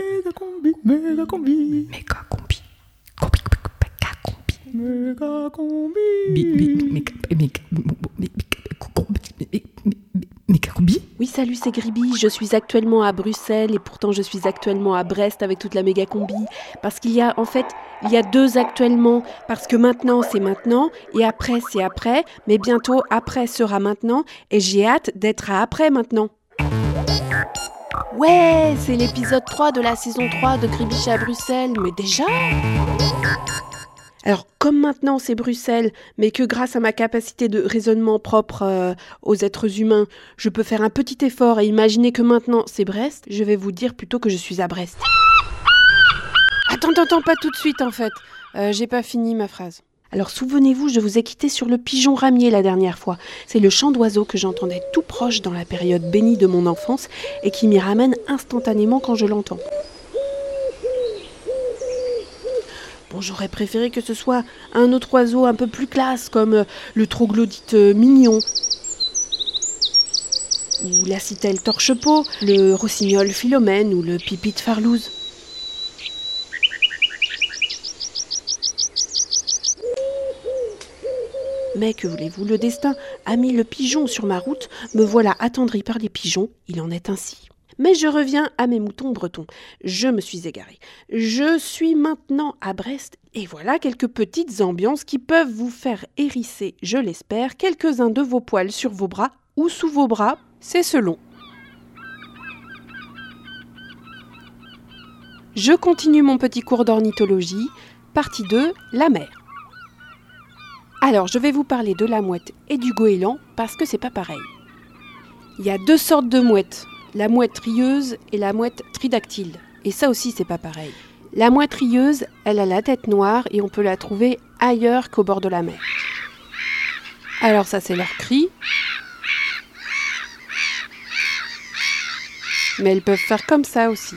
méga combi, méga combi, Méga combi. Combi, méga combi. méga combi. Bi- bi- méga- méga- méga- Méga combi Oui, salut, c'est Griby. Je suis actuellement à Bruxelles et pourtant je suis actuellement à Brest avec toute la méga combi. Parce qu'il y a, en fait, il y a deux actuellement. Parce que maintenant, c'est maintenant et après, c'est après. Mais bientôt, après sera maintenant et j'ai hâte d'être à après maintenant. Ouais, c'est l'épisode 3 de la saison 3 de Gribiche à Bruxelles. Mais déjà alors, comme maintenant c'est Bruxelles, mais que grâce à ma capacité de raisonnement propre euh, aux êtres humains, je peux faire un petit effort et imaginer que maintenant c'est Brest, je vais vous dire plutôt que je suis à Brest. Attends, attends, pas tout de suite en fait. Euh, J'ai pas fini ma phrase. Alors souvenez-vous, je vous ai quitté sur le pigeon ramier la dernière fois. C'est le chant d'oiseau que j'entendais tout proche dans la période bénie de mon enfance et qui m'y ramène instantanément quand je l'entends. Bon, j'aurais préféré que ce soit un autre oiseau un peu plus classe, comme euh, le troglodyte euh, mignon, ou la citelle torche-peau, le rossignol philomène ou le pipite farlouse. Mais que voulez-vous, le destin a mis le pigeon sur ma route, me voilà attendri par les pigeons, il en est ainsi. Mais je reviens à mes moutons bretons. Je me suis égarée. Je suis maintenant à Brest et voilà quelques petites ambiances qui peuvent vous faire hérisser, je l'espère, quelques-uns de vos poils sur vos bras ou sous vos bras, c'est selon. Je continue mon petit cours d'ornithologie. Partie 2, la mer. Alors, je vais vous parler de la mouette et du goéland parce que c'est pas pareil. Il y a deux sortes de mouettes, la mouette rieuse et la mouette tridactyle. Et ça aussi, c'est pas pareil. La mouette rieuse, elle a la tête noire et on peut la trouver ailleurs qu'au bord de la mer. Alors ça, c'est leur cri. Mais elles peuvent faire comme ça aussi.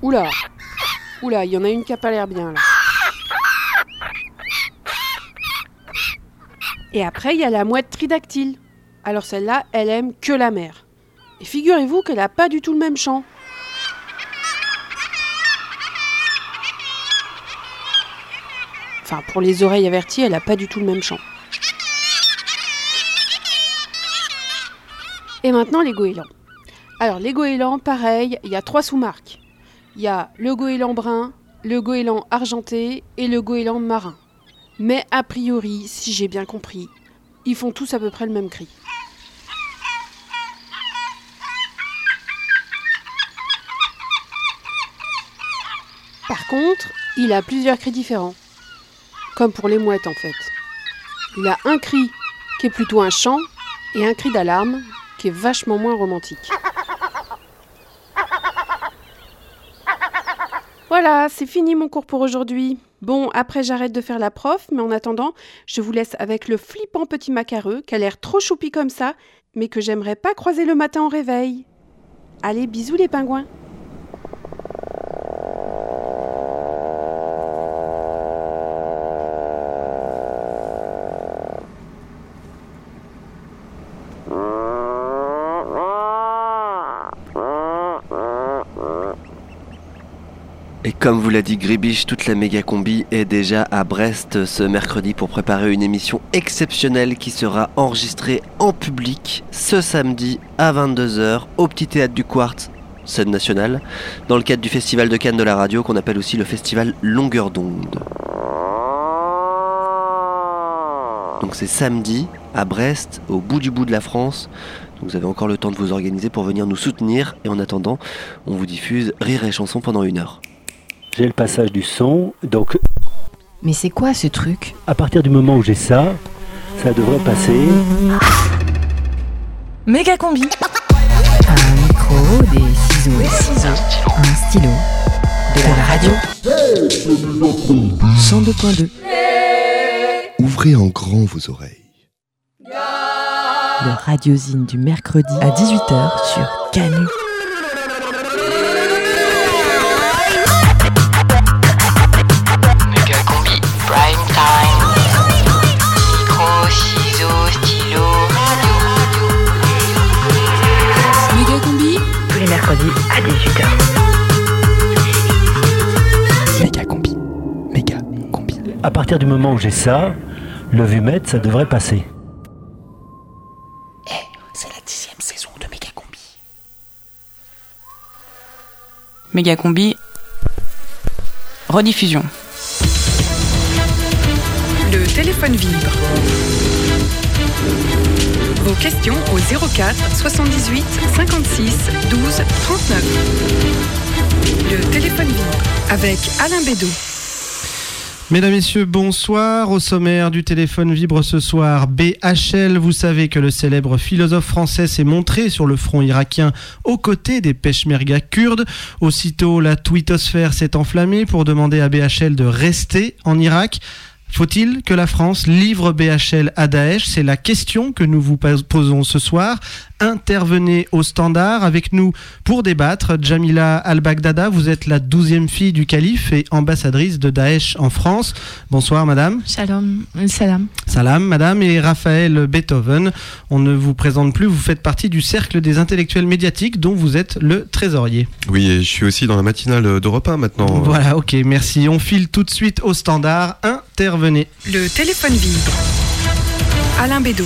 Oula Oula, il y en a une qui a pas l'air bien là. Et après, il y a la mouette tridactyle. Alors celle-là, elle aime que la mer. Et figurez-vous qu'elle n'a pas du tout le même chant. Enfin, pour les oreilles averties, elle n'a pas du tout le même chant. Et maintenant, les goélands. Alors, les goélands, pareil, il y a trois sous-marques. Il y a le goéland brun, le goéland argenté et le goéland marin. Mais a priori, si j'ai bien compris, ils font tous à peu près le même cri. Par contre, il a plusieurs cris différents. Comme pour les mouettes en fait. Il a un cri qui est plutôt un chant et un cri d'alarme qui est vachement moins romantique. Voilà, c'est fini mon cours pour aujourd'hui. Bon, après j'arrête de faire la prof, mais en attendant, je vous laisse avec le flippant petit macareux qui a l'air trop choupi comme ça, mais que j'aimerais pas croiser le matin au réveil. Allez, bisous les pingouins. Et comme vous l'a dit Gribiche, toute la méga combi est déjà à Brest ce mercredi pour préparer une émission exceptionnelle qui sera enregistrée en public ce samedi à 22h au Petit Théâtre du Quartz, scène nationale, dans le cadre du Festival de Cannes de la radio qu'on appelle aussi le Festival Longueur d'onde. Donc c'est samedi à Brest, au bout du bout de la France. Vous avez encore le temps de vous organiser pour venir nous soutenir. Et en attendant, on vous diffuse Rire et Chanson pendant une heure. J'ai le passage du son, donc Mais c'est quoi ce truc? à partir du moment où j'ai ça, ça devrait passer. Méga combi Un micro, des ciseaux, des ciseaux, un stylo, de la radio. 102.2 Ouvrez en grand vos oreilles. Le radiosine du mercredi à 18h sur Canu. à hein. Méga combi. Méga combi. À partir du moment où j'ai ça, le vumètre, ça devrait passer. Hey, c'est la dixième saison de Méga combi. Méga combi. Rediffusion. Le téléphone vibre. Vos questions au 04 78 56 12 39. Le téléphone vibre avec Alain Bédot. Mesdames, Messieurs, bonsoir. Au sommaire du téléphone vibre ce soir, BHL. Vous savez que le célèbre philosophe français s'est montré sur le front irakien aux côtés des peshmerga kurdes. Aussitôt, la twittosphère s'est enflammée pour demander à BHL de rester en Irak. Faut-il que la France livre BHL à Daesh? C'est la question que nous vous posons ce soir. Intervenez au standard avec nous pour débattre. Jamila Al-Baghdada, vous êtes la douzième fille du calife et ambassadrice de Daesh en France. Bonsoir madame. Shalom, salam. Salam madame et Raphaël Beethoven. On ne vous présente plus, vous faites partie du cercle des intellectuels médiatiques dont vous êtes le trésorier. Oui, et je suis aussi dans la matinale d'Europe 1 maintenant. Voilà, ok, merci. On file tout de suite au standard. Intervenez. Le téléphone vibre. Alain Bédot.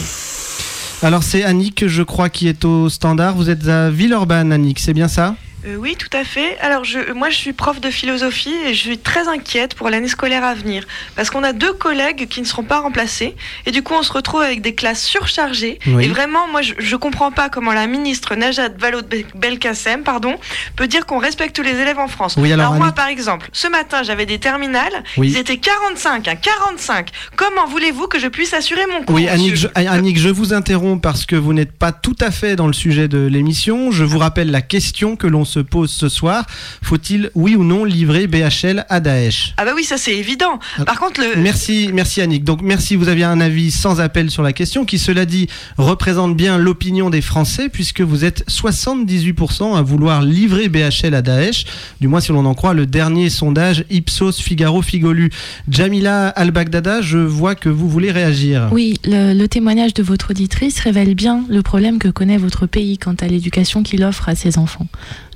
Alors c'est Annick, je crois, qui est au standard. Vous êtes à Villeurbanne, Annick, c'est bien ça? Euh, oui, tout à fait. Alors, je, moi, je suis prof de philosophie et je suis très inquiète pour l'année scolaire à venir. Parce qu'on a deux collègues qui ne seront pas remplacés. Et du coup, on se retrouve avec des classes surchargées. Oui. Et vraiment, moi, je ne comprends pas comment la ministre Najat Vallaud-Belkacem pardon, peut dire qu'on respecte les élèves en France. Oui, alors, moi, par exemple, ce matin, j'avais des terminales. Oui. Ils étaient 45, hein, 45. Comment voulez-vous que je puisse assurer mon cours Oui, Annick je, Annick, je vous interromps parce que vous n'êtes pas tout à fait dans le sujet de l'émission. Je vous rappelle la question que l'on se pose ce soir. Faut-il, oui ou non, livrer BHL à Daesh? Ah bah oui, ça c'est évident. Par contre, le... Merci, merci Annick. Donc merci, vous aviez un avis sans appel sur la question qui, cela dit, représente bien l'opinion des Français puisque vous êtes 78% à vouloir livrer BHL à Daesh, du moins si l'on en croit le dernier sondage Ipsos Figaro Figolu. Jamila Al-Baghdada, je vois que vous voulez réagir. Oui, le, le témoignage de votre auditrice révèle bien le problème que connaît votre pays quant à l'éducation qu'il offre à ses enfants.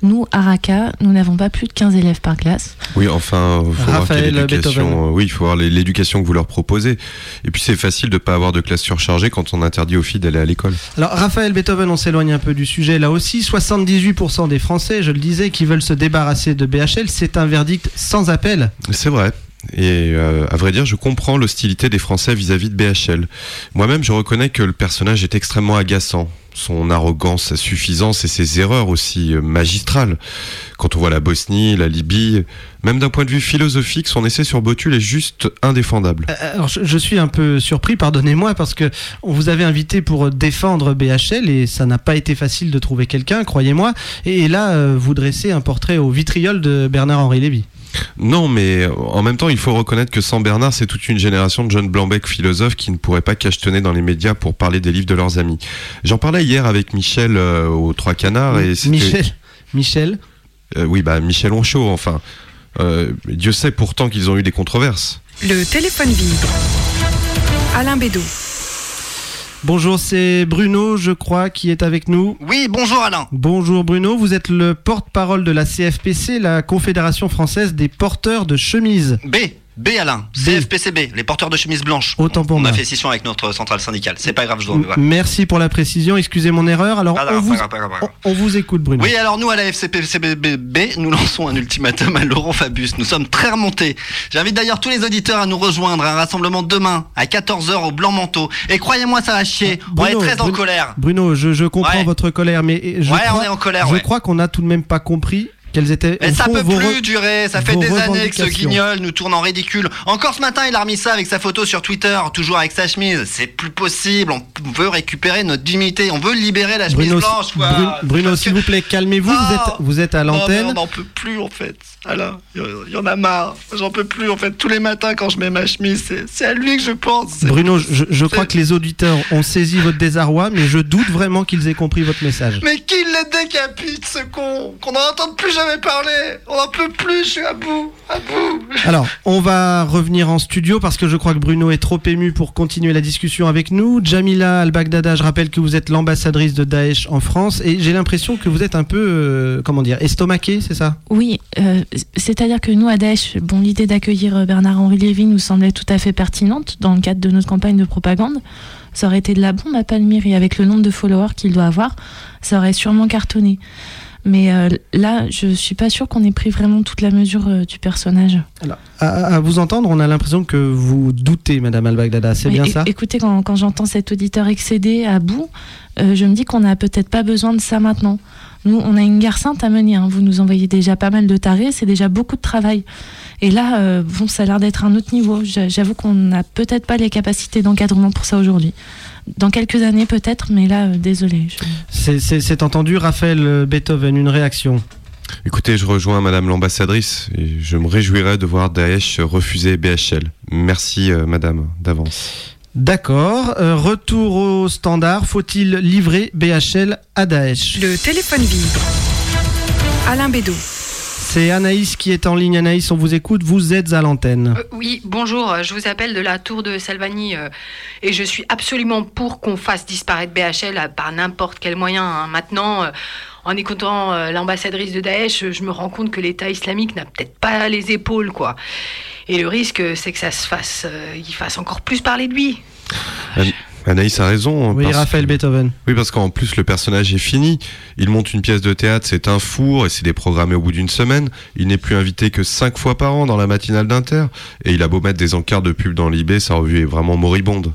Nous, à Raqqa, nous n'avons pas plus de 15 élèves par classe. Oui, enfin, il faut voir Raphaël quelle éducation. Beethoven. euh, Oui, il faut voir l'éducation que vous leur proposez. Et puis c'est facile de pas avoir de classe surchargée quand on interdit aux filles d'aller à l'école. Alors Raphaël Beethoven, on s'éloigne un peu du sujet là aussi. 78% des Français, je le disais, qui veulent se débarrasser de BHL, c'est un verdict sans appel. C'est vrai. Et euh, à vrai dire, je comprends l'hostilité des Français vis-à-vis de BHL. Moi-même, je reconnais que le personnage est extrêmement agaçant. Son arrogance, sa suffisance et ses erreurs aussi euh, magistrales. Quand on voit la Bosnie, la Libye, même d'un point de vue philosophique, son essai sur Botul est juste indéfendable. Euh, Alors je, suis un peu surpris, pardonnez-moi, parce que on vous avait invité pour défendre BHL et ça n'a pas été facile de trouver quelqu'un, croyez-moi. Et là, euh, vous dressez un portrait au vitriol de Bernard-Henri Lévy. Non, mais en même temps, il faut reconnaître que sans Bernard, c'est toute une génération de jeunes blancs-becs philosophes qui ne pourraient pas cachetonner dans les médias pour parler des livres de leurs amis. J'en parlais hier avec Michel euh, aux Trois Canards et c'était- Michel, Michel, Euh, oui, bah Michel Onchaud, enfin. Euh, Dieu sait pourtant qu'ils ont eu des controverses. Le téléphone vibre. Alain Bédot. Bonjour, c'est Bruno, je crois, qui est avec nous. Oui, bonjour Alain. Bonjour Bruno, vous êtes le porte-parole de la CFPC, la Confédération française des porteurs de chemises. B. B Alain. CFPCB, les porteurs de chemises blanches. Autant pour On moi. a fait scission avec notre centrale syndicale. C'est pas grave, je dois. Voilà. Merci pour la précision, excusez mon erreur. Alors, on vous, on- on vous écoute Bruno. Oui, alors nous à la FCPCB, nous lançons un ultimatum à Laurent Fabius. Nous sommes très remontés. J'invite d'ailleurs tous les auditeurs à nous rejoindre à un rassemblement demain à 14h au Blanc Manteau. Et croyez-moi, ça va chier. on est Bruno, très en Bruno- colère. Bruno, je, je comprends Ouais. votre colère, mais je Ouais, crois, on est en colère, je ouais. crois qu'on n'a tout de même pas compris quelles étaient. Mais ça peut plus re- durer, ça fait des années que ce guignol nous tourne en ridicule. Encore ce matin, il a remis ça avec sa photo sur Twitter, toujours avec sa chemise. C'est plus possible, on veut récupérer notre dignité, on veut libérer la chemise Bruno, blanche, quoi. Bruno, s'il vous plaît, calmez-vous. Vous êtes, vous êtes à l'antenne. on n'en peut plus en fait. Alain, il y en a marre. J'en peux plus en fait. Tous les matins quand je mets ma chemise, c'est- à lui que je pense. Bruno, je, je crois que les auditeurs ont saisi votre désarroi, mais je doute vraiment qu'ils aient compris votre message. Mais qui le décapite ce con Qu'on n'en entende plus jamais parler. On n'en peut plus, je suis à bout, à bout. Alors, on va revenir en studio parce que je crois que Bruno est trop ému pour continuer la discussion avec nous. Jamila Al-Baghdada, je rappelle que vous êtes l'ambassadrice de Daesh en France et j'ai l'impression que vous êtes un peu, euh, comment dire, estomaqué, c'est ça? Oui, euh, c'est-à-dire que nous, à Daesh, bon, l'idée d'accueillir euh, Bernard-Henri Lévy nous semblait tout à fait pertinente dans le cadre de notre campagne de propagande. Ça aurait été de la bombe à Palmyre et avec le nombre de followers qu'il doit avoir, ça aurait sûrement cartonné. Mais euh, là, je suis pas sûre qu'on ait pris vraiment toute la mesure euh, du personnage. Alors, à, à vous entendre, on a l'impression que vous doutez, Madame Al-Baghdada, c'est bien ça? Écoutez, quand, quand j'entends cet auditeur excédé à bout, euh, je me dis qu'on n'a peut-être pas besoin de ça maintenant. Nous, on a une guerre sainte à mener. hein. Vous nous envoyez déjà pas mal de tarés, c'est déjà beaucoup de travail. Et là, bon, ça a l'air d'être un autre niveau. J'a- J'avoue qu'on n'a peut-être pas les capacités d'encadrement pour ça aujourd'hui. Dans quelques années, peut-être, mais là, euh, désolé. je- C'est- entendu, Raphaël euh, Beethoven, une réaction Écoutez, je rejoins Madame l'ambassadrice et je me réjouirais de voir Daesh refuser BHL. Merci euh, Madame d'avance. D'accord. euh, retour au standard. Faut-il livrer BHL à Daesh? Le téléphone vibre. Alain Bédot. C'est Anaïs qui est en ligne. Anaïs, on vous écoute. Vous êtes à l'antenne. Euh, oui, bonjour, je vous appelle de la tour de Salvani euh, et je suis absolument pour qu'on fasse disparaître BHL euh, par n'importe quel moyen. hein. Maintenant, euh, en écoutant euh, l'ambassadrice de Daesh, je me rends compte que l'État islamique n'a peut-être pas les épaules, quoi. Et le risque, c'est que ça se fasse, euh, il fasse encore plus parler de lui. An- Anaïs a raison. Oui, parce Raphaël que- Beethoven. Oui, parce qu'en plus, le personnage est fini. Il monte une pièce de théâtre, c'est un four, et c'est déprogrammé au bout d'une semaine. Il n'est plus invité que cinq fois par an dans la matinale d'Inter. Et il a beau mettre des encarts de pub dans l'IB, sa revue est vraiment moribonde.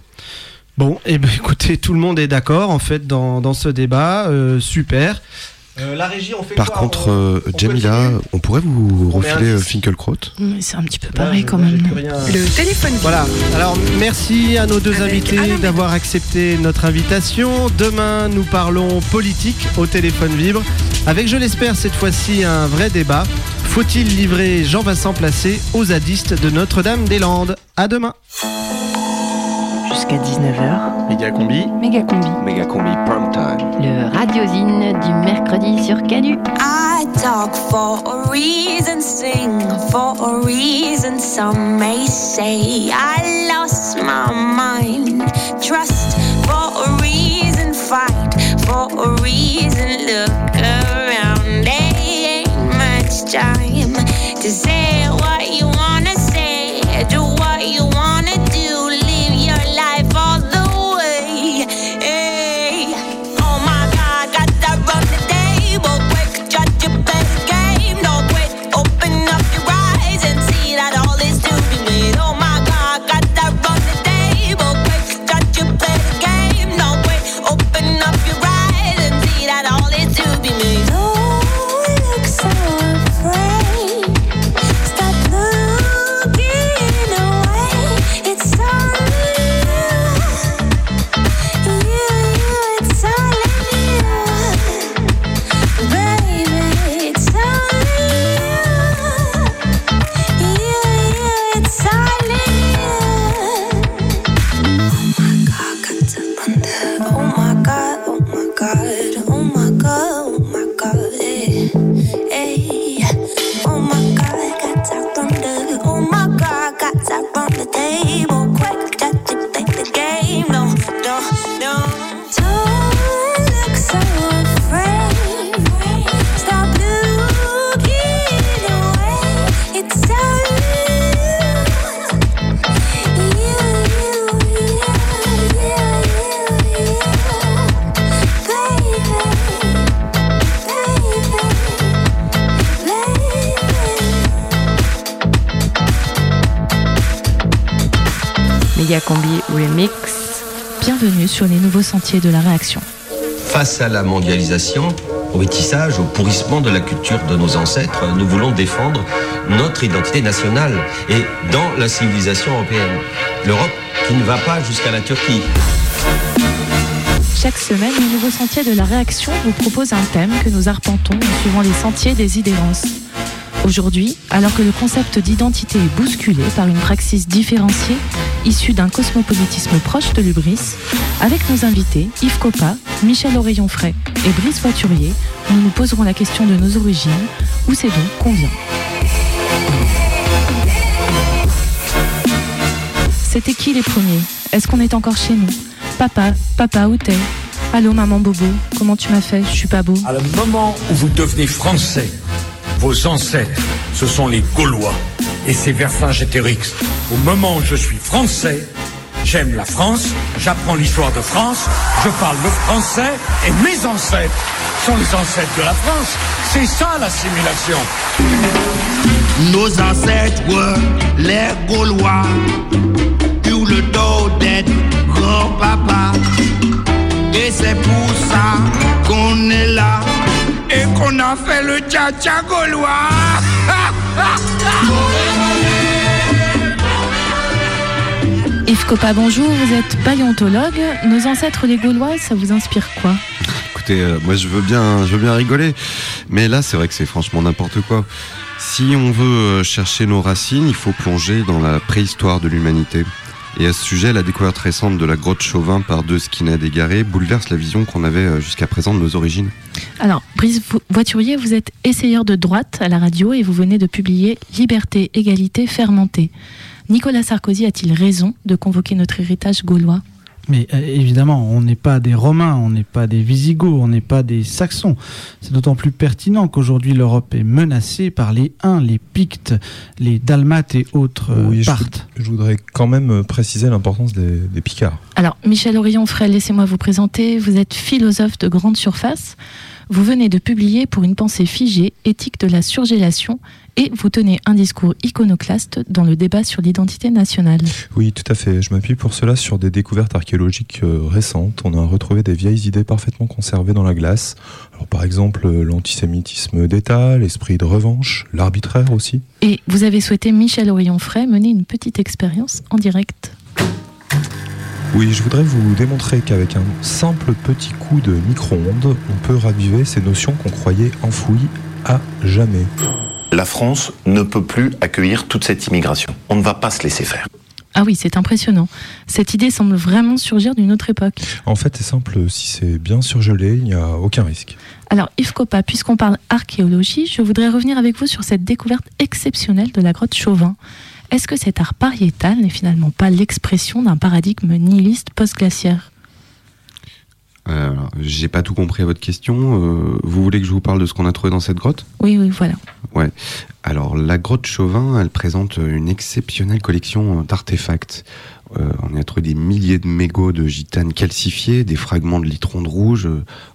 Bon, eh ben, écoutez, tout le monde est d'accord en fait dans, dans ce débat. euh, super. Euh, la régie, on fait Par quoi contre, On- euh, Jamila, on pourrait vous On refiler euh. Finkelkraut Mais C'est un petit peu pareil quand même. Le téléphone vibre. Voilà. Alors, merci à nos deux Avec invités d'avoir accepté notre invitation. Demain, nous parlons politique au téléphone vibre, avec, je l'espère, cette fois-ci un vrai débat. Faut-il livrer Jean-Vincent Placé aux zadistes de Notre-Dame-des-Landes? À demain. Jusqu'à 19h, Méga combi. méga combi. Méga combi prime time. Le radiosine du mercredi sur Canu. I talk for a reason, sing for a reason. Some may say I lost my mind. Trust for a reason, fight for a reason. Look around, there ain't much time to say what sentiers de la réaction. Face à la mondialisation, au métissage, au pourrissement de la culture de nos ancêtres, nous voulons défendre notre identité nationale et dans la civilisation européenne. L'Europe qui ne va pas jusqu'à la Turquie. Chaque semaine, les nouveaux sentiers de la réaction vous proposent un thème que nous arpentons en suivant les sentiers des idéances. Aujourd'hui, alors que le concept d'identité est bousculé par une praxis différenciée, issue d'un cosmopolitisme proche de l'ubris, avec nos invités Yves Coppa, Michel Oreillon-Fray et Brice Voiturier, nous nous poserons la question de nos origines, où c'est donc qu'on vient. C'était qui les premiers? Est-ce qu'on est encore chez nous? Papa, papa, où t'es? Allô maman Bobo, comment tu m'as fait? Je suis pas beau. À le moment où vous devenez français, vos ancêtres, ce sont les Gaulois. Et c'est Vercingétorix. Au moment où je suis français, j'aime la France, j'apprends l'histoire de France, je parle le français et mes ancêtres sont les ancêtres de la France. C'est ça l'assimilation. Nos ancêtres were les Gaulois, sur le dos des grands-papas. Et c'est pour ça qu'on est là et qu'on a fait le tcha-tcha gaulois. Yves bonjour, vous êtes paléontologue. Nos ancêtres les Gaulois, ça vous inspire quoi Écoutez, euh, moi je veux bien, je veux bien rigoler, mais là c'est vrai que c'est franchement n'importe quoi. Si on veut euh, chercher nos racines, il faut plonger dans la préhistoire de l'humanité. Et à ce sujet, la découverte récente de la grotte Chauvin par deux skinheads égarés bouleverse la vision qu'on avait euh, jusqu'à présent de nos origines. Alors, Brice Vo- Voiturier, vous êtes essayeur de droite à la radio et vous venez de publier Liberté, égalité, fermentée. Nicolas Sarkozy a-t-il raison de convoquer notre héritage gaulois? Mais euh, évidemment, on n'est pas des Romains, on n'est pas des Visigoths, on n'est pas des Saxons. C'est d'autant plus pertinent qu'aujourd'hui l'Europe est menacée par les Huns, les Pictes, les Dalmates et autres euh, Oui, je, Parthes. je voudrais quand même euh, préciser l'importance des, des Picards. Alors, Michel Orion-Fray, laissez-moi vous présenter. Vous êtes philosophe de grande surface. Vous venez de publier pour une pensée figée, éthique de la surgélation, et vous tenez un discours iconoclaste dans le débat sur l'identité nationale. Oui, tout à fait. Je m'appuie pour cela sur des découvertes archéologiques euh, récentes. On a retrouvé des vieilles idées parfaitement conservées dans la glace. Alors, par exemple, l'antisémitisme d'État, l'esprit de revanche, l'arbitraire aussi. Et vous avez souhaité, Michel Orion-Fray, mener une petite expérience en direct. Oui, je voudrais vous démontrer qu'avec un simple petit coup de micro-ondes, on peut raviver ces notions qu'on croyait enfouies à jamais. La France ne peut plus accueillir toute cette immigration. On ne va pas se laisser faire. Ah oui, c'est impressionnant. Cette idée semble vraiment surgir d'une autre époque. En fait, c'est simple, si c'est bien surgelé, il n'y a aucun risque. Alors, Yves Copa, puisqu'on parle archéologie, je voudrais revenir avec vous sur cette découverte exceptionnelle de la grotte Chauvin. Est-ce que cet art pariétal n'est finalement pas l'expression d'un paradigme nihiliste post-glaciaire? Euh, J'ai pas tout compris à votre question. Euh, vous voulez que je vous parle de ce qu'on a trouvé dans cette grotte? Oui, oui, voilà. Ouais. Alors, la grotte Chauvin, elle présente une exceptionnelle collection d'artefacts. Euh, on y a trouvé des milliers de mégots de gitane calcifiés, des fragments de litron de rouge.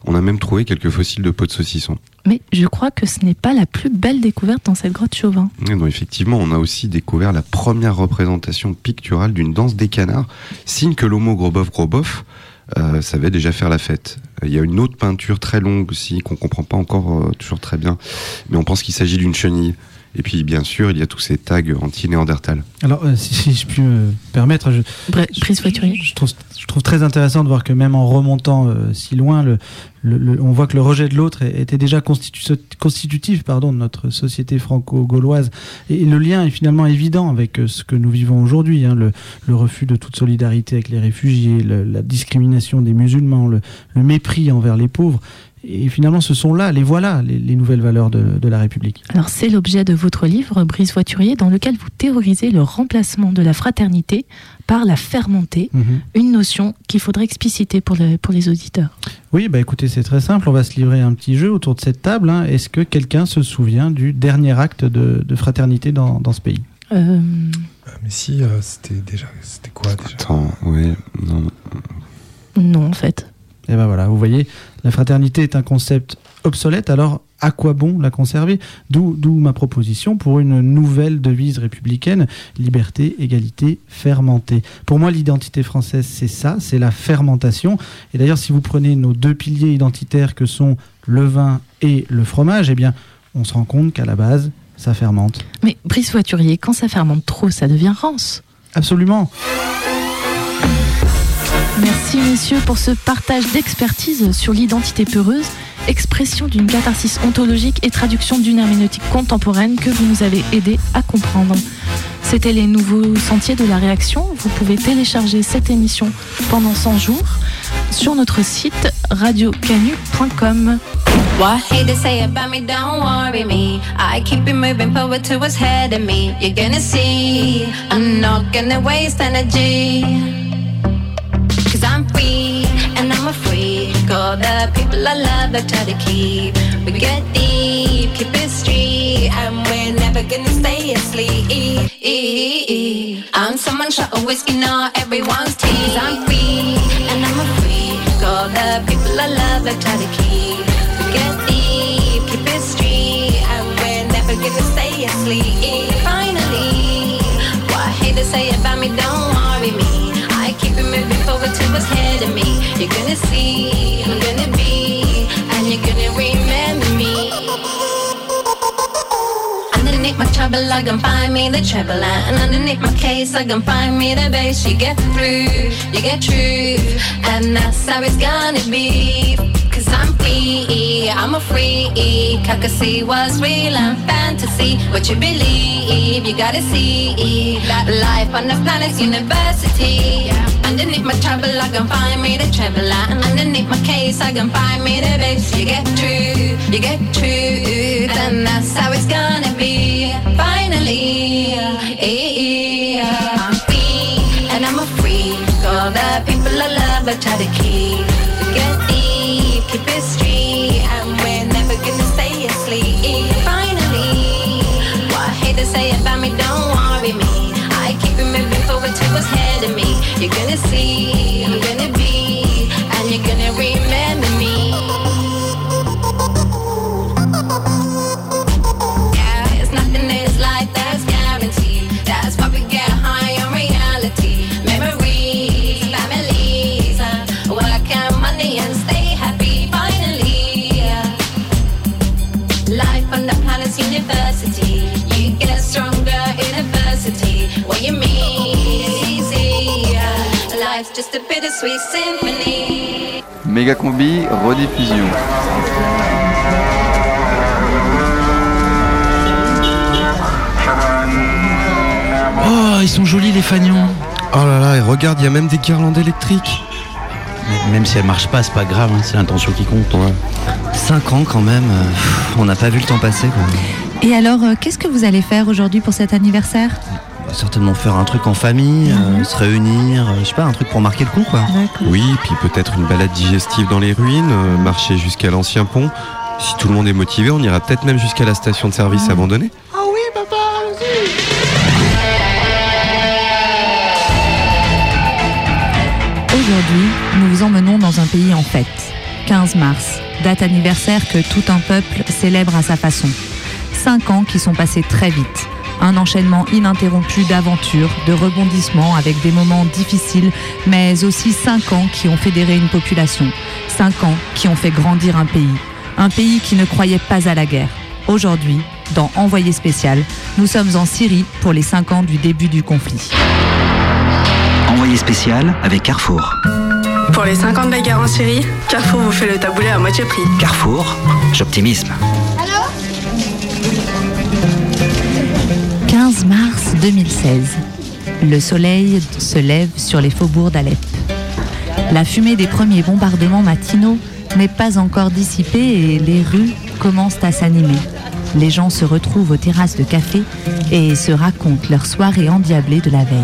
On a même trouvé quelques fossiles de peau de saucisson. Mais je crois que ce n'est pas la plus belle découverte dans cette grotte Chauvin. Et donc, effectivement, on a aussi découvert la première représentation picturale d'une danse des canards, signe que l'homo grobov grobov euh, savait déjà faire la fête. Il y a une autre peinture très longue aussi qu'on comprend pas encore euh, toujours très bien, mais on pense qu'il s'agit d'une chenille. Et puis, bien sûr, il y a tous ces tags anti-néandertal. Alors, euh, si, si je puis me permettre, je, Prise je, trouve, je trouve très intéressant de voir que même en remontant euh, si loin, le, le- le- on voit que le rejet de l'autre était déjà constitu- constitutif pardon, de notre société franco-gauloise. Et, le lien est finalement évident avec euh, ce que nous vivons aujourd'hui. hein, le, le refus de toute solidarité avec les réfugiés, le- la discrimination des musulmans, le, le mépris envers les pauvres. Et finalement, ce sont là, les voilà, les, les nouvelles valeurs de, de la République. Alors, c'est l'objet de votre livre, Brise Voiturier, dans lequel vous théorisez le remplacement de la fraternité par la fermentée, Mhm. une notion qu'il faudrait expliciter pour, le- pour les auditeurs. Oui, bah écoutez, c'est très simple. On va se livrer un petit jeu autour de cette table. hein. Est-ce que quelqu'un se souvient du dernier acte de, de fraternité dans, dans ce pays? Euh, mais si, euh, c'était déjà. C'était quoi déjà? Attends, oui, non. non, en fait. Et ben voilà, vous voyez, la fraternité est un concept obsolète. Alors, à quoi bon la conserver? D'où d'où ma proposition pour une nouvelle devise républicaine liberté, égalité, fermentée. Pour moi, l'identité française, c'est ça, c'est la fermentation. Et d'ailleurs, si vous prenez nos deux piliers identitaires que sont le vin et le fromage, eh bien, on se rend compte qu'à la base, ça fermente. Mais Brice Voiturier, quand ça fermente trop, ça devient rance. Absolument. Merci messieurs pour ce partage d'expertise sur l'identité peureuse, expression d'une catharsis ontologique et traduction d'une herméneutique contemporaine que vous nous avez aidé à comprendre. C'était les nouveaux sentiers de la réaction. Vous pouvez télécharger cette émission pendant 100 jours sur notre site radiocanu.com. What. Cause I'm free, and I'm a freak. All the people I love, I try to keep. We get deep, keep it street, and we're never gonna stay asleep. I'm someone shot of whiskey, not everyone's tea. i I'm free, and I'm a freak. All the people I love, I try to keep. We get deep, keep it street, and we're never gonna stay asleep. Finally, what haters say about me, don't to. You're gonna see, I'm gonna be, and you're gonna remember me. Underneath my trouble, I can find me the treble And underneath my case, I can find me the bass You get through, you get truth And that's how it's gonna be Cause I'm free, I'm a freak. I can see what's real and fantasy. What you believe, you gotta see. That life on the planet's university. Underneath my trouble, I can find me the And underneath my case, I can find me the bass You get truth, you get truth And that's how it's gonna be. Finally, I'm free And I'm a freak. All the people I love, I try to keep. Get keep it street And we're never gonna stay asleep. Finally, what say about me, don't worry me. I keep moving forward me. You're gonna see, Life's just a bittersweet symphony. Méga combi, rediffusion. Oh, ils sont jolis les fagnons. Oh là là, et regarde, il y a même des guirlandes électriques. Même si elles marchent pas, c'est pas grave, hein, c'est l'intention qui compte. 5 ans quand même, euh, pff, on n'a pas vu le temps passer. Quoi. Et alors, euh, qu'est-ce que vous allez faire aujourd'hui pour cet anniversaire? Certainement faire un truc en famille, euh, se réunir, euh, je sais pas, un truc pour marquer le coup quoi. Oui, puis peut-être une balade digestive dans les ruines, euh, marcher jusqu'à l'ancien pont. Si tout le monde est motivé, on ira peut-être même jusqu'à la station de service abandonnée. Ah oui, papa, Aujourd'hui, nous vous emmenons dans un pays en fête. 15 mars, date anniversaire que tout un peuple célèbre à sa façon. Cinq ans qui sont passés très vite. Un enchaînement ininterrompu d'aventures, de rebondissements avec des moments difficiles, mais aussi cinq ans qui ont fédéré une population. Cinq ans qui ont fait grandir un pays. Un pays qui ne croyait pas à la guerre. Aujourd'hui, dans Envoyé spécial, nous sommes en Syrie pour les cinq ans du début du conflit. Envoyé spécial avec Carrefour. Pour les 50 de la guerre en Syrie, Carrefour vous fait le taboulet à moitié prix. Carrefour, j'optimisme. Mars 2016. Le soleil se lève sur les faubourgs d'Alep. La fumée des premiers bombardements matinaux n'est pas encore dissipée et les rues commencent à s'animer. Les gens se retrouvent aux terrasses de café et se racontent leur soirée endiablée de la veille.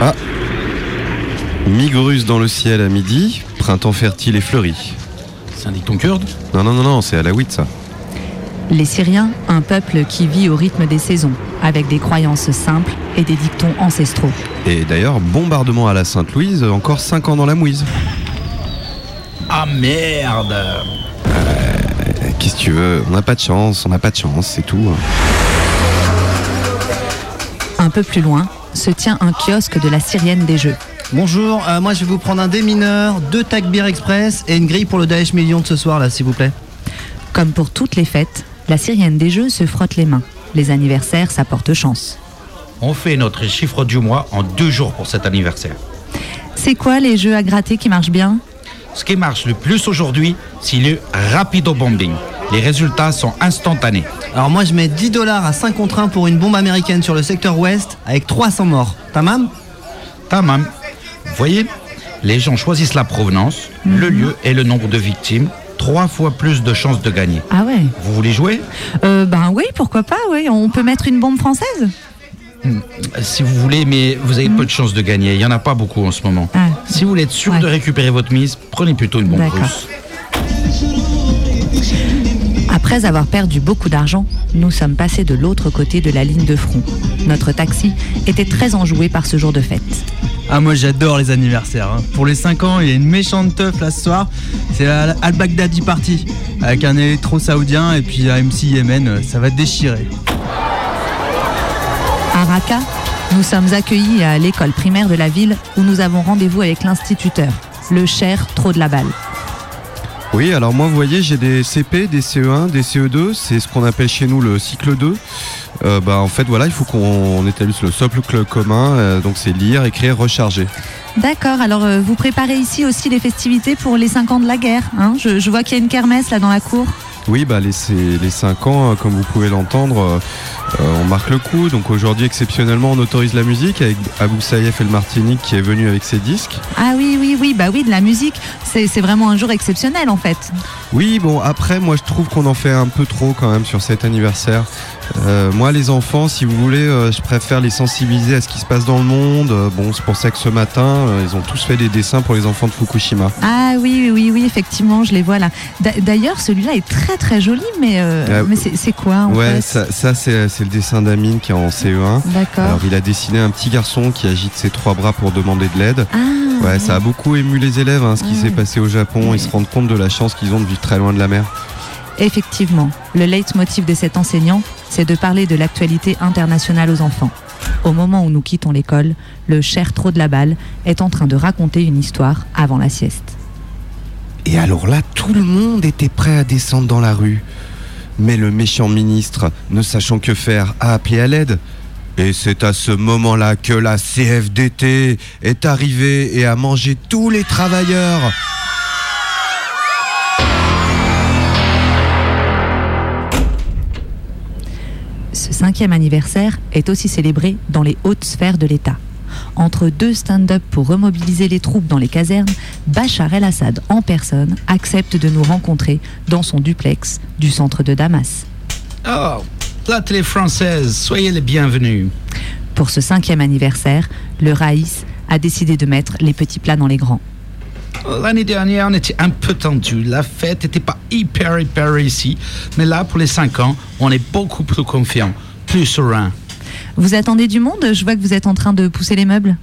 Ah Migrus dans le ciel à midi, printemps fertile et fleuri. C'est un dicton kurde Non, non, non, non, c'est à la ça. Les Syriens, un peuple qui vit au rythme des saisons, avec des croyances simples et des dictons ancestraux. Et d'ailleurs, bombardement à la Sainte-Louise, encore 5 ans dans la mouise. Ah merde Qu'est-ce que tu veux? On n'a pas de chance, on n'a pas de chance, c'est tout. hein. Un peu plus loin se tient un kiosque de la Syrienne des Jeux. Bonjour, euh, moi je vais vous prendre un démineur, deux Takbir Express et une grille pour le Daesh Million de ce soir là, s'il vous plaît. Comme pour toutes les fêtes, la Syrienne des Jeux se frotte les mains. Les anniversaires, ça porte chance. On fait notre chiffre du mois en deux jours pour cet anniversaire. C'est quoi les jeux à gratter qui marchent bien? Ce qui marche le plus aujourd'hui, c'est le rapido bombing. Les résultats sont instantanés. Alors moi je mets 10 dollars à 5 contre 1 pour une bombe américaine sur le secteur ouest avec 300 morts. Tamam? Tamam. Vous voyez Les gens choisissent la provenance, le lieu et le nombre de victimes. Trois fois plus de chances de gagner. Ah ouais Vous voulez jouer? Euh, Ben oui, pourquoi pas, oui. On peut mettre une bombe française Hmm, Si vous voulez, mais vous avez peu de chances de gagner. Il n'y en a pas beaucoup en ce moment. Ah. Si vous voulez être sûr de récupérer votre mise, prenez plutôt une bombe russe. Après avoir perdu beaucoup d'argent, nous sommes passés de l'autre côté de la ligne de front. Notre taxi était très enjoué par ce jour de fête. Ah moi j'adore les anniversaires. hein. Pour les 5 ans, il y a une méchante teuf là ce soir. C'est Al Baghdadi Party avec un électro saoudien et puis un MC Yémen. euh, Ça va déchirer. À Raqqa, nous sommes accueillis à l'école primaire de la ville où nous avons rendez-vous avec l'instituteur, le cher Trop de la Balle. Oui, alors moi, vous voyez, j'ai des CP, des CE1, des CE2, c'est ce qu'on appelle chez nous le cycle 2. Euh, bah, en fait, voilà, il faut qu'on établisse le socle commun, euh, donc c'est lire, écrire, recharger. D'accord, alors euh, vous préparez ici aussi les festivités pour les 5 ans de la guerre. hein? Je, je vois qu'il y a une kermesse là dans la cour. Oui, bah, les, les 5 ans, comme vous pouvez l'entendre, on marque le coup. Donc aujourd'hui, exceptionnellement, on autorise la musique avec Abou Saïef El Martinique qui est venu avec ses disques. Ah oui, oui, oui, bah oui, de la musique. C'est vraiment un jour exceptionnel en fait. Oui, bon, après, moi, je trouve qu'on en fait un peu trop quand même sur cet anniversaire. Euh, moi, les enfants, si vous voulez, euh, je préfère les sensibiliser à ce qui se passe dans le monde. Euh, bon, c'est pour ça que ce matin, euh, ils ont tous fait des dessins pour les enfants de Fukushima. Ah oui, oui, oui, effectivement, je les vois là. D'a- D'ailleurs, celui-là est très très joli, mais, euh, Euh, mais c'est c'est quoi en ouais, fait? ça, ça, c'est c'est le dessin d'Amine qui est en CE1. D'accord. Alors, il a dessiné un petit garçon qui agite ses trois bras pour demander de l'aide. Ah, ouais, ça a beaucoup ému les élèves, hein, ce qui Ah s'est passé au Japon. Ils se rendent compte de la chance qu'ils ont de vivre très loin de la mer. Effectivement, le leitmotiv de cet enseignant, c'est de parler de l'actualité internationale aux enfants. Au moment où nous quittons l'école, le cher Trop de la Balle est en train de raconter une histoire avant la sieste. Et alors là, tout le monde était prêt à descendre dans la rue. Mais le méchant ministre, ne sachant que faire, a appelé à l'aide. Et c'est à ce moment-là que la CFDT est arrivée et a mangé tous les travailleurs. Ce cinquième anniversaire est aussi célébré dans les hautes sphères de l'État. Entre deux stand-up pour remobiliser les troupes dans les casernes, Bachar el-Assad en personne accepte de nous rencontrer dans son duplex du centre de Damas. Oh, la télé française, soyez les bienvenus. Pour ce cinquième anniversaire, le Raïs a décidé de mettre les petits plats dans les grands. L'année dernière, on était un peu tendu. La fête n'était pas hyper, hyper réussie. Mais là, pour les 5 ans, on est beaucoup plus confiant, plus serein. Vous attendez du monde? Je vois que vous êtes en train de pousser les meubles.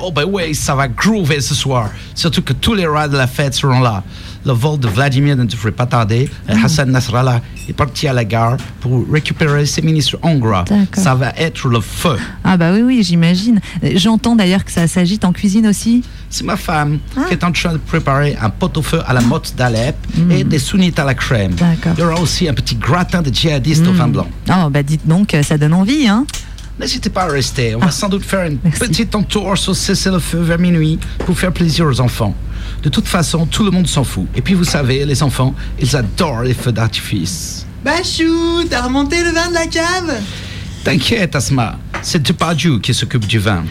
Oh ben oui, ça va groover ce soir. Surtout que tous les rats de la fête seront là. Le vol de Vladimir ne devrait pas tarder. Et Hassan Nasrallah est parti à la gare pour récupérer ses ministres hongrois. Ça va être le feu. Ah bah oui, oui, j'imagine. J'entends d'ailleurs que ça s'agite en cuisine aussi. C'est ma femme qui est en train de préparer un pot-au-feu à la motte d'Alep et des sunnites à la crème. Il y aura aussi un petit gratin de djihadistes au vin blanc. Oh bah dites donc, ça donne envie, hein N'hésitez pas à rester. On va sans doute faire une petite entour sur cesser le feu vers minuit pour faire plaisir aux enfants. De toute façon, tout le monde s'en fout. Et puis vous savez, les enfants, ils adorent les feux d'artifice. Bachou, t'as remonté le vin de la cave? T'inquiète, Asma. C'est Depardieu qui s'occupe du vin.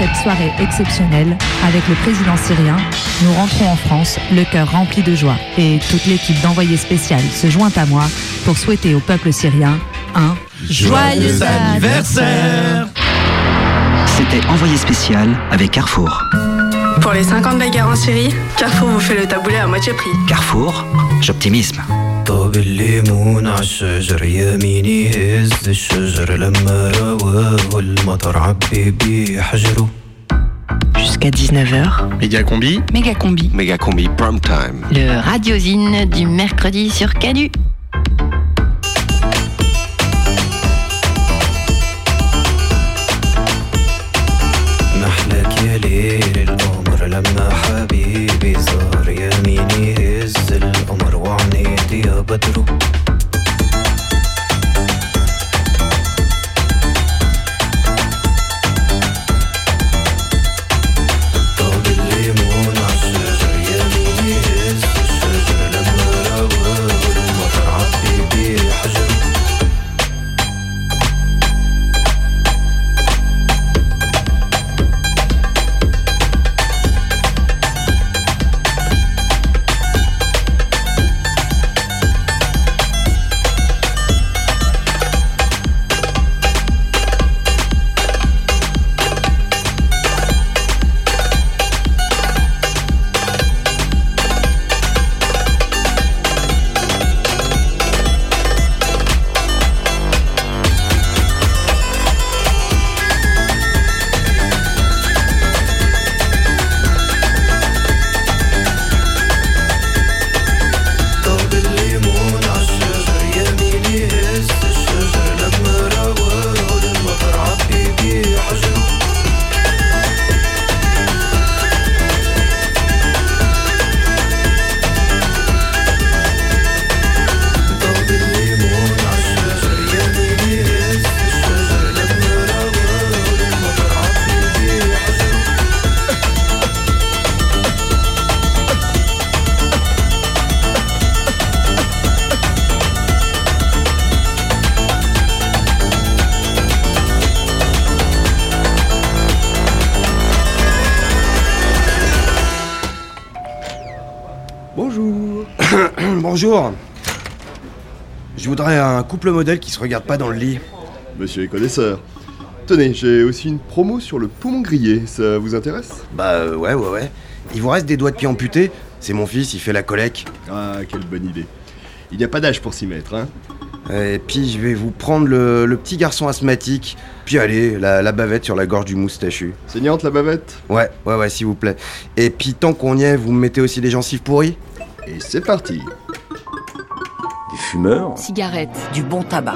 Cette soirée exceptionnelle, avec le président syrien, nous rentrons en France, le cœur rempli de joie. Et toute l'équipe d'envoyés spécial se joint à moi pour souhaiter au peuple syrien un joyeux anniversaire C'était Envoyé spécial avec Carrefour. Pour les 50 de la guerre en Syrie, Carrefour vous fait le taboulet à moitié prix. Carrefour, j'optimisme. طاب الليمون عالشجر يميني هز الشجر لما روى والمطر عبي بيه حجره Jusqu'à 19h, Méga combi. Méga Combi, Méga combi prime time. le radiosine du mercredi sur Canu. baduru. Couple modèle qui se regarde pas dans le lit. Monsieur est connaisseur. Tenez, j'ai aussi une promo sur le poumon grillé, ça vous intéresse? Bah euh, ouais, ouais, ouais. Il vous reste des doigts de pied amputés C'est mon fils, il fait la collecte. Ah, quelle bonne idée. Il n'y a pas d'âge pour s'y mettre, hein Et puis je vais vous prendre le, le petit garçon asthmatique. Puis allez, la, la bavette sur la gorge du moustachu. Saignante la bavette? Ouais, ouais, ouais, s'il vous plaît. Et puis tant qu'on y est, vous me mettez aussi des gencives pourries? Et c'est parti. Fumeurs Cigarettes, du bon tabac.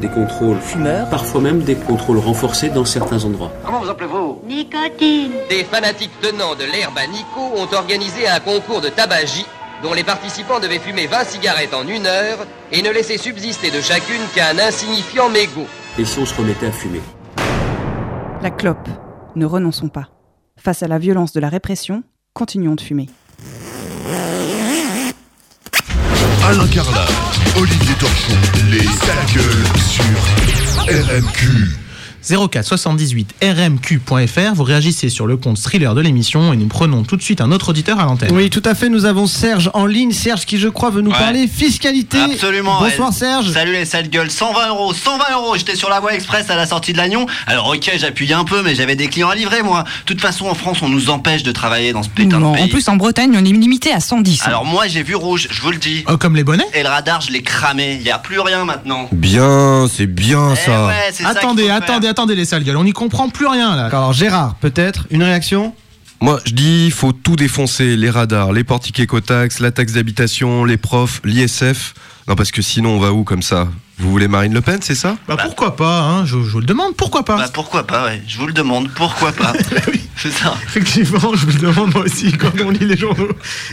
Des contrôles fumeurs, parfois même des contrôles renforcés dans certains endroits. Comment vous appelez-vous? Nicotine. Des fanatiques tenants de l'herbe à Nico ont organisé un concours de tabagie dont les participants devaient fumer 20 cigarettes en une heure et ne laisser subsister de chacune qu'un insignifiant mégot. Et si on se remettait à fumer? La clope. Ne renonçons pas. Face à la violence de la répression, continuons de fumer. Alain Carla, Olivier Torchon, les sales gueules sur RMQ. 04 78 rmq.fr. Vous réagissez sur le compte thriller de l'émission et nous prenons tout de suite un autre auditeur à l'antenne. Oui, tout à fait. Nous avons Serge en ligne. Serge qui, je crois, veut nous Ouais. parler fiscalité. Absolument. Bonsoir ouais. Serge. Salut les sales gueules. 120 euros, 120 euros. J'étais sur la voie express à la sortie de Lannion. Alors ok, j'appuyais un peu, mais j'avais des clients à livrer moi. De toute façon, en France, on nous empêche de travailler dans ce putain Non, de pays. en plus, en Bretagne, on est limité à 110. Alors moi, j'ai vu rouge, je vous le dis. Oh, comme les bonnets? Et le radar, je l'ai cramé. Il y a plus rien maintenant. Bien, c'est bien ça. Eh ouais, c'est ça Attendez, attendez, attendez les sales gueules. On n'y comprend plus rien là. Alors Gérard, peut-être une réaction? Moi, je dis, il faut tout défoncer, les radars, les portiques écotax, la taxe d'habitation, les profs, l'ISF. Non, parce que sinon, on va où comme ça? Vous voulez Marine Le Pen, c'est ça? Bah, pourquoi pas, hein je, je vous le demande, pourquoi pas? Bah pourquoi pas, ouais. Je vous le demande, pourquoi pas. C'est ça. Effectivement, je vous le demande moi aussi quand on lit les journaux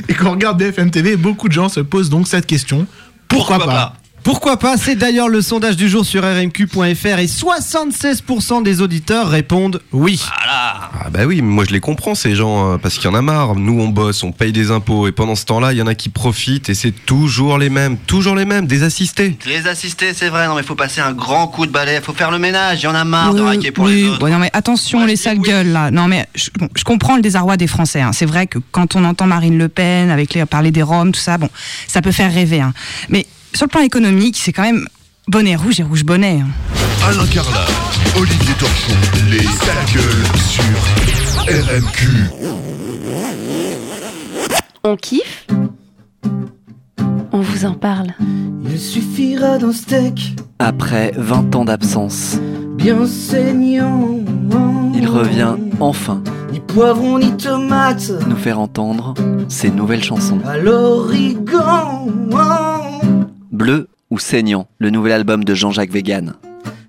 et qu'on regarde BFM TV, beaucoup de gens se posent donc cette question. Pourquoi, pas, Pourquoi pas C'est d'ailleurs le sondage du jour sur rmq.fr et 76% des auditeurs répondent oui. Ah bah oui, moi je les comprends ces gens, hein, parce qu'il y en a marre. Nous on bosse, on paye des impôts, et pendant ce temps-là, il y en a qui profitent, et c'est toujours les mêmes, toujours les mêmes, des assistés. Les assistés, c'est vrai. Non mais faut passer un grand coup de balai. Faut faire le ménage. Il y en a marre de raquer pour oui, les autres. ouais, non mais attention les sales gueules là. Non mais je, bon, je comprends le désarroi des Français. hein. C'est vrai que quand on entend Marine Le Pen avec les parler des Roms, tout ça, bon, ça peut faire rêver. hein. Mais sur le plan économique, c'est quand même bonnet rouge et rouge bonnet. hein. Alain Carla, Olivier Torchon, les sales gueules sur RMQ. On kiffe On vous en parle. Il suffira d'un steak Après 20 ans d'absence, bien saignant. il revient enfin Ni poivron ni tomate nous faire entendre ses nouvelles chansons. à l'origan. Bleu ou saignant, le nouvel album de Jean-Jacques Vegan.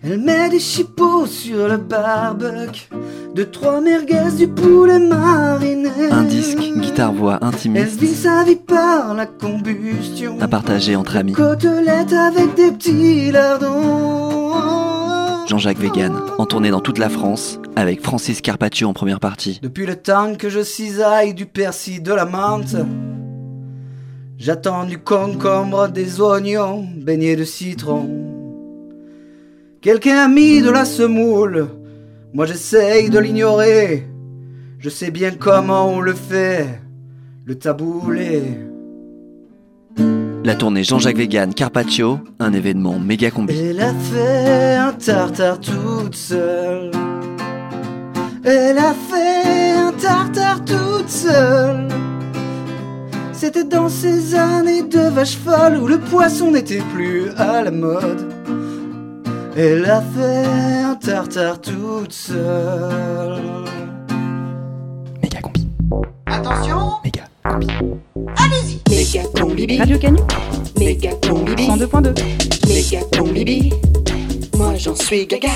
Elle met des chipots sur le barbecue, de trois merguez du poulet mariné. Un disque, guitare-voix Elle intimiste vit sa vie par la combustion. à partager entre amis. Côtelette avec des petits lardons. Jean-Jacques Vegan, en tournée dans toute la France, avec Francis Carpaccio en première partie. Depuis le temps que je cisaille du persil, de la menthe, j'attends du concombre, des oignons, baignés de citron. Quelqu'un a mis de la semoule, moi j'essaye de l'ignorer. Je sais bien comment on le fait, le taboulé. La tournée Jean-Jacques Vegan, Carpaccio, un événement méga combi. Elle a fait un tartare toute seule. Elle a fait un tartare toute seule. C'était dans ces années de vache folle où le poisson n'était plus à la mode. Elle a fait un tartare toute seule. Attention. Méga Allez-y. Méga combibi Radio Canu. Méga combibi 102.2 Méga combibi Moi j'en suis gaga.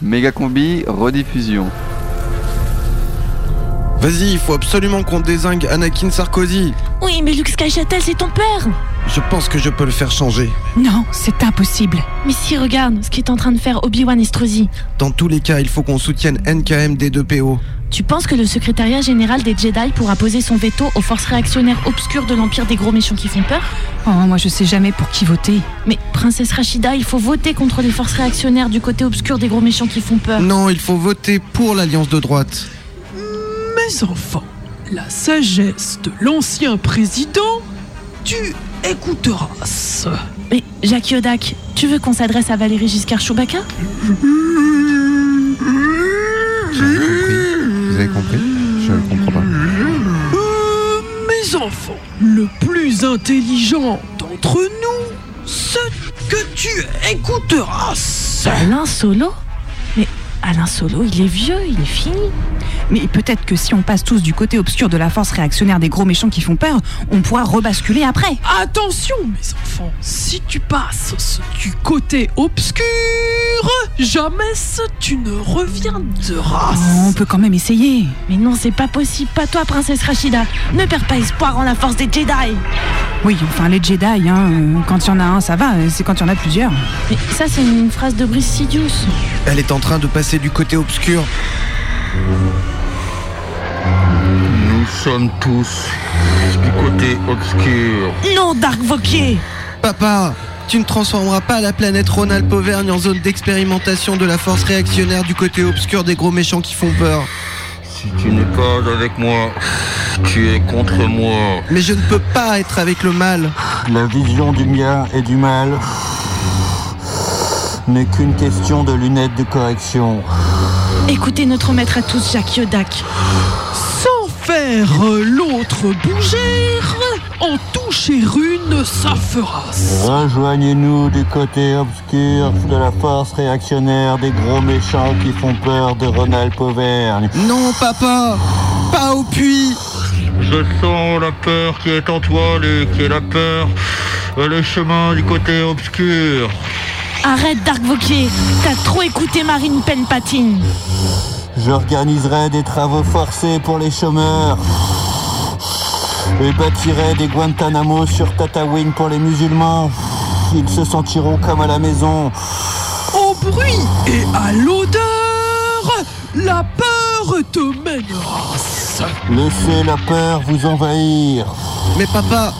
Méga combi, rediffusion. Vas-y, il faut absolument qu'on désingue Anakin Sarkozy. Oui, mais Luke Skywalker, c'est ton père Je pense que je peux le faire changer. Non, c'est impossible. Mais si, regarde ce qu'est en train de faire Obi-Wan Estrosi. Dans tous les cas, il faut qu'on soutienne NKM D2PO. Tu penses que le secrétariat général des Jedi pourra poser son veto aux forces réactionnaires obscures de l'Empire des gros méchants qui font peur? Oh, moi je sais jamais pour qui voter. Mais princesse Rachida, il faut voter contre les forces réactionnaires du côté obscur des gros méchants qui font peur. Non, il faut voter pour l'alliance de droite. Mes enfants, la sagesse de l'ancien président tu écouteras. Mais Jacques Yodak, tu veux qu'on s'adresse à Valérie Giscard Chewbacca Vous avez compris? Je ne comprends pas. Euh, mes enfants, le plus intelligent d'entre nous, ce que tu écouteras. Alain Solo? Mais Alain Solo, il est vieux, il est fini. Mais peut-être que si on passe tous du côté obscur de la force réactionnaire des gros méchants qui font peur, on pourra rebasculer après. Attention, mes enfants, si tu passes du côté obscur, jamais tu ne reviendras. On peut quand même essayer. Mais non, c'est pas possible, pas toi, princesse Rachida. Ne perds pas espoir en la force des Jedi. Oui, enfin les Jedi, hein, quand il y en a un, ça va, c'est quand il y en a plusieurs. Mais ça, c'est une phrase de Brice Sidious. Elle est en train de passer du côté obscur. Nous sommes tous du côté obscur. Non, Dark Vokier Papa, tu ne transformeras pas la planète Ronald Pauvergne en zone d'expérimentation de la force réactionnaire du côté obscur des gros méchants qui font peur. Si tu n'es pas avec moi, tu es contre moi. Mais je ne peux pas être avec le mal. La vision du bien et du mal n'est qu'une question de lunettes de correction. Écoutez notre maître à tous, Jacques Yodak. Sans faire l'autre bouger, en toucher une, ça fera. Rejoignez-nous du côté obscur de la force réactionnaire des gros méchants qui font peur de Ronald Pauvergne. Non, papa Pas au puits Je sens la peur qui est en toi, Luc, et la peur, le chemin du côté obscur. Arrête, Dark Vokier. T'as trop écouté Marine Penpatine. J'organiserai des travaux forcés pour les chômeurs. Et bâtirai des Guantanamo sur Tatooine pour les musulmans. Ils se sentiront comme à la maison. Au bruit et à l'odeur, la peur te mènera. Laissez la peur vous envahir. Mais papa,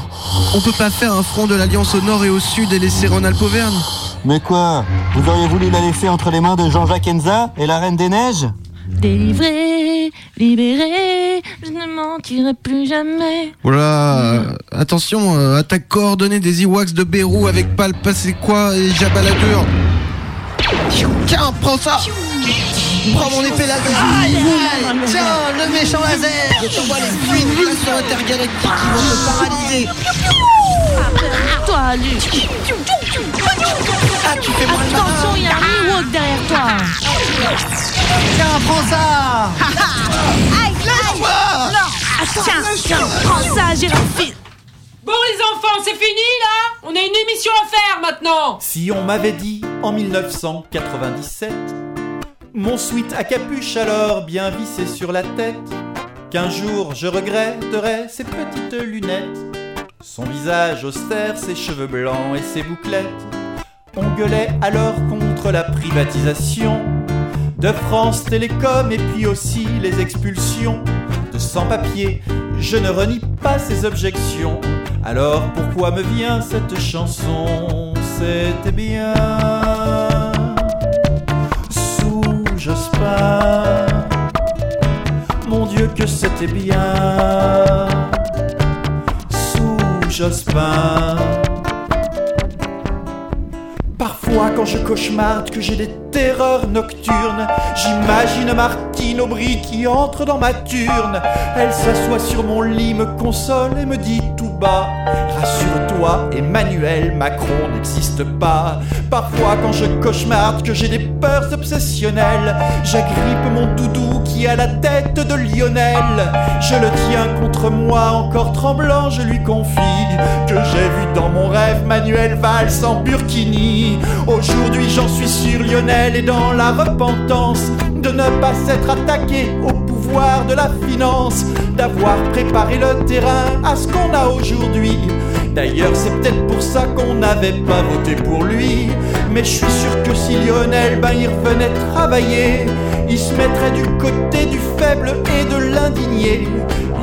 on peut pas faire un front de l'Alliance au nord et au sud et laisser Ronald Pauvergne Mais quoi Vous auriez voulu la laisser entre les mains de Jean-Jacques Enza et la Reine des Neiges? Délivré, libéré, je ne mentirai plus jamais. Voilà, attention, euh, attaque coordonnée des Ewoks de Bérou avec Palpa c'est quoi et Jabba la Dure. Tiens, prends ça. Prends mon épée laser Tiens, le méchant laser. Je t'envoie les fluides intergalactiques qui vont te paralyser Toi, Luc. Ah, tu fais moins le malin. Attention, il y a un Ewok derrière toi. Tiens, prends ça Aïe, aïe Non Tiens, tiens, prends ça. Bon les enfants, c'est fini là On a une émission à faire maintenant Si on m'avait dit en 1997, mon sweat à capuche alors bien vissé sur la tête, qu'un jour je regretterais ses petites lunettes, son visage austère, ses cheveux blancs et ses bouclettes, on gueulait alors contre la privatisation de France Télécom et puis aussi les expulsions de sans-papiers. Je ne renie pas ces objections. Alors pourquoi me vient cette chanson? C'était bien sous Jospin. Mon Dieu que c'était bien Jospin. Parfois quand je cauchemarde que j'ai des terreurs nocturnes, j'imagine Martine Aubry qui entre dans ma turne. Elle s'assoit sur mon lit, me console et me dit tout bas Rassure-toi, Emmanuel Macron n'existe pas. Parfois quand je cauchemarde que j'ai des peurs obsessionnelles, j'agrippe mon doudou qui a la tête de Lionel. Je le tiens contre moi, encore tremblant, je lui confie que j'ai vu dans mon rêve Manuel Valls en burkini. Aujourd'hui j'en suis sûr, Lionel est dans la repentance de ne pas s'être attaqué au pouvoir de la finance, d'avoir préparé le terrain à ce qu'on a aujourd'hui. D'ailleurs, c'est peut-être pour ça qu'on n'avait pas voté pour lui. Mais je suis sûr que si Lionel, ben, il revenait travailler, il se mettrait du côté du faible et de l'indigné.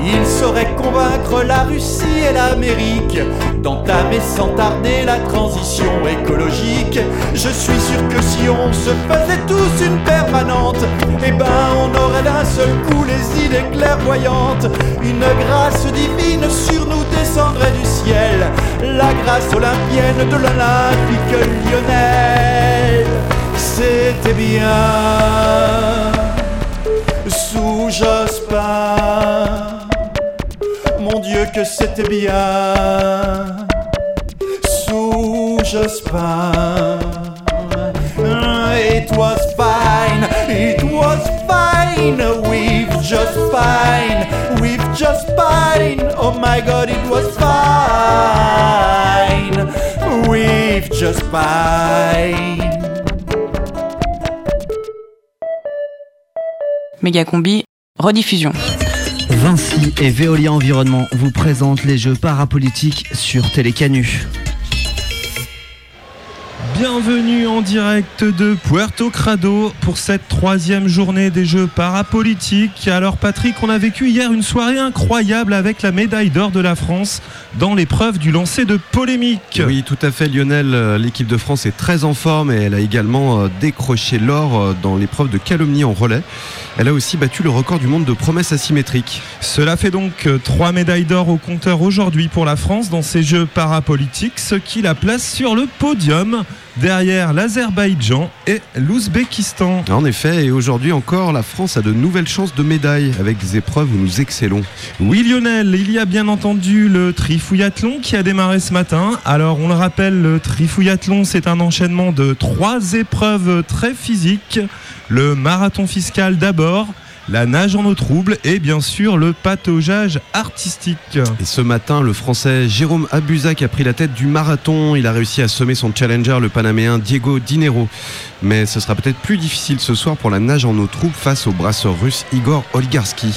Il saurait convaincre la Russie et l'Amérique d'entamer sans tarder la transition écologique. Je suis sûr que si on se faisait tous une permanente, eh ben on aurait d'un seul coup les idées clairvoyantes. Une grâce divine sur nous descendrait du ciel, la grâce olympienne de l'Olympique lyonnais. C'était bien sous Jospin. Mon Dieu que c'était bien sous Jospin. It was fine, it was fine, we've just fine, we've just fine. Oh my God, it was fine, we've just fine. Mégacombi, rediffusion. Vinci et Veolia Environnement vous présentent les Jeux parapolitiques sur Télécanu. Bienvenue en direct de Puerto Crado pour cette troisième journée des Jeux parapolitiques. Alors Patrick, on a vécu hier une soirée incroyable avec la médaille d'or de la France dans l'épreuve du lancer de polémique. Oui, tout à fait Lionel. Euh, L'équipe de France est très en forme et elle a également euh, décroché l'or euh, dans l'épreuve de calomnie en relais. Elle a aussi battu le record du monde de promesses asymétriques. Cela fait donc trois médailles d'or au compteur aujourd'hui pour la France dans ces Jeux parapolitiques, ce qui la place sur le podium derrière l'Azerbaïdjan et l'Ouzbékistan. En effet, et aujourd'hui encore, la France a de nouvelles chances de médailles avec des épreuves où nous excellons. Oui Lionel, il y a bien entendu le trifouillathlon qui a démarré ce matin. Alors on le rappelle, le trifouillathlon c'est un enchaînement de trois épreuves très physiques. Le marathon fiscal d'abord, la nage en eau trouble et bien sûr le pataugeage artistique. Et ce matin, le Français Jérôme Abuzac a pris la tête du marathon. Il a réussi à sommer son challenger, le Panaméen Diego Dinero. Mais ce sera peut-être plus difficile ce soir pour la nage en eau trouble face au brasseur russe Igor Oligarski.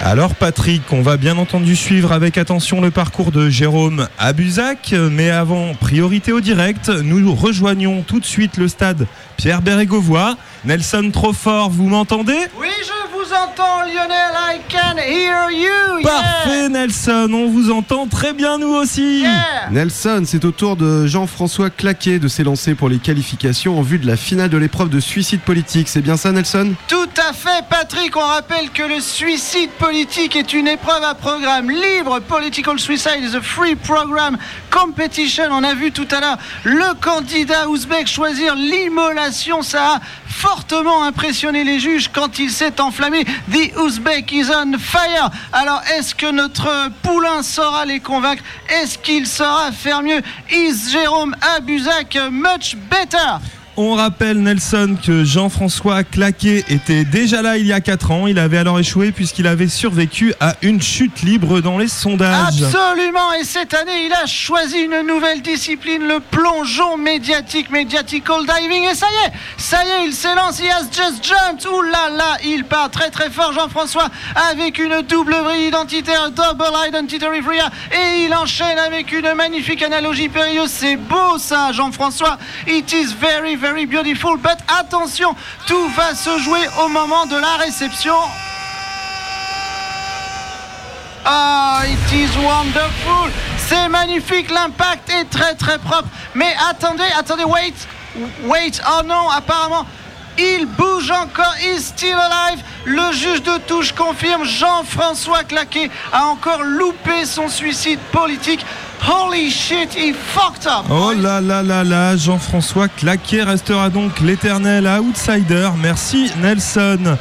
Alors Patrick, on va bien entendu suivre avec attention le parcours de Jérôme Abuzac, mais avant, priorité au direct, nous rejoignons tout de suite le stade Pierre Bérégovoy. Nelson Trofort, vous m'entendez? Oui, je vous entends, Lionel. I can hear you. yeah. Parfait Nelson, on vous entend très bien nous aussi. Nelson, c'est au tour de Jean-François Claquet de s'élancer pour les qualifications en vue de la finale de l'épreuve de suicide politique. C'est bien ça Nelson? Tout à fait, Patrick. On rappelle que le suicide politique est une épreuve à programme libre. Political suicide is a free program competition. On a vu tout à l'heure le candidat ouzbek choisir l'immolation. Ça a fortement impressionné les juges quand il s'est enflammé. The Uzbek is on fire. Alors, est-ce que notre poulain saura les convaincre? Est-ce qu'il saura faire mieux? Is Jérôme Abuzak much better? On rappelle Nelson que Jean-François Claquet était déjà là il y a 4 ans. Il avait alors échoué puisqu'il avait survécu à une chute libre dans les sondages. Absolument, et cette année, il a choisi une nouvelle discipline, le plongeon médiatique, mediatical diving, et ça y est, ça y est, il s'élance, il has just jumped, ouh là là, il part très très fort, Jean-François, avec une double vrille identitaire, double identity free, et il enchaîne avec une magnifique analogie périlleuse, c'est beau ça, Jean-François, it is very very beautiful, but attention, tout va se jouer au moment de la réception. Ah, it is wonderful. C'est magnifique, l'impact est très très propre. Mais attendez, attendez, wait, wait. Oh non, apparemment, il bouge encore. He's still alive. Le juge de touche confirme. Jean-François Claquet a encore loupé son suicide politique. Holy shit, he fucked up. Oh là là là là, Jean-François Claquet restera donc l'éternel outsider. Merci Nelson.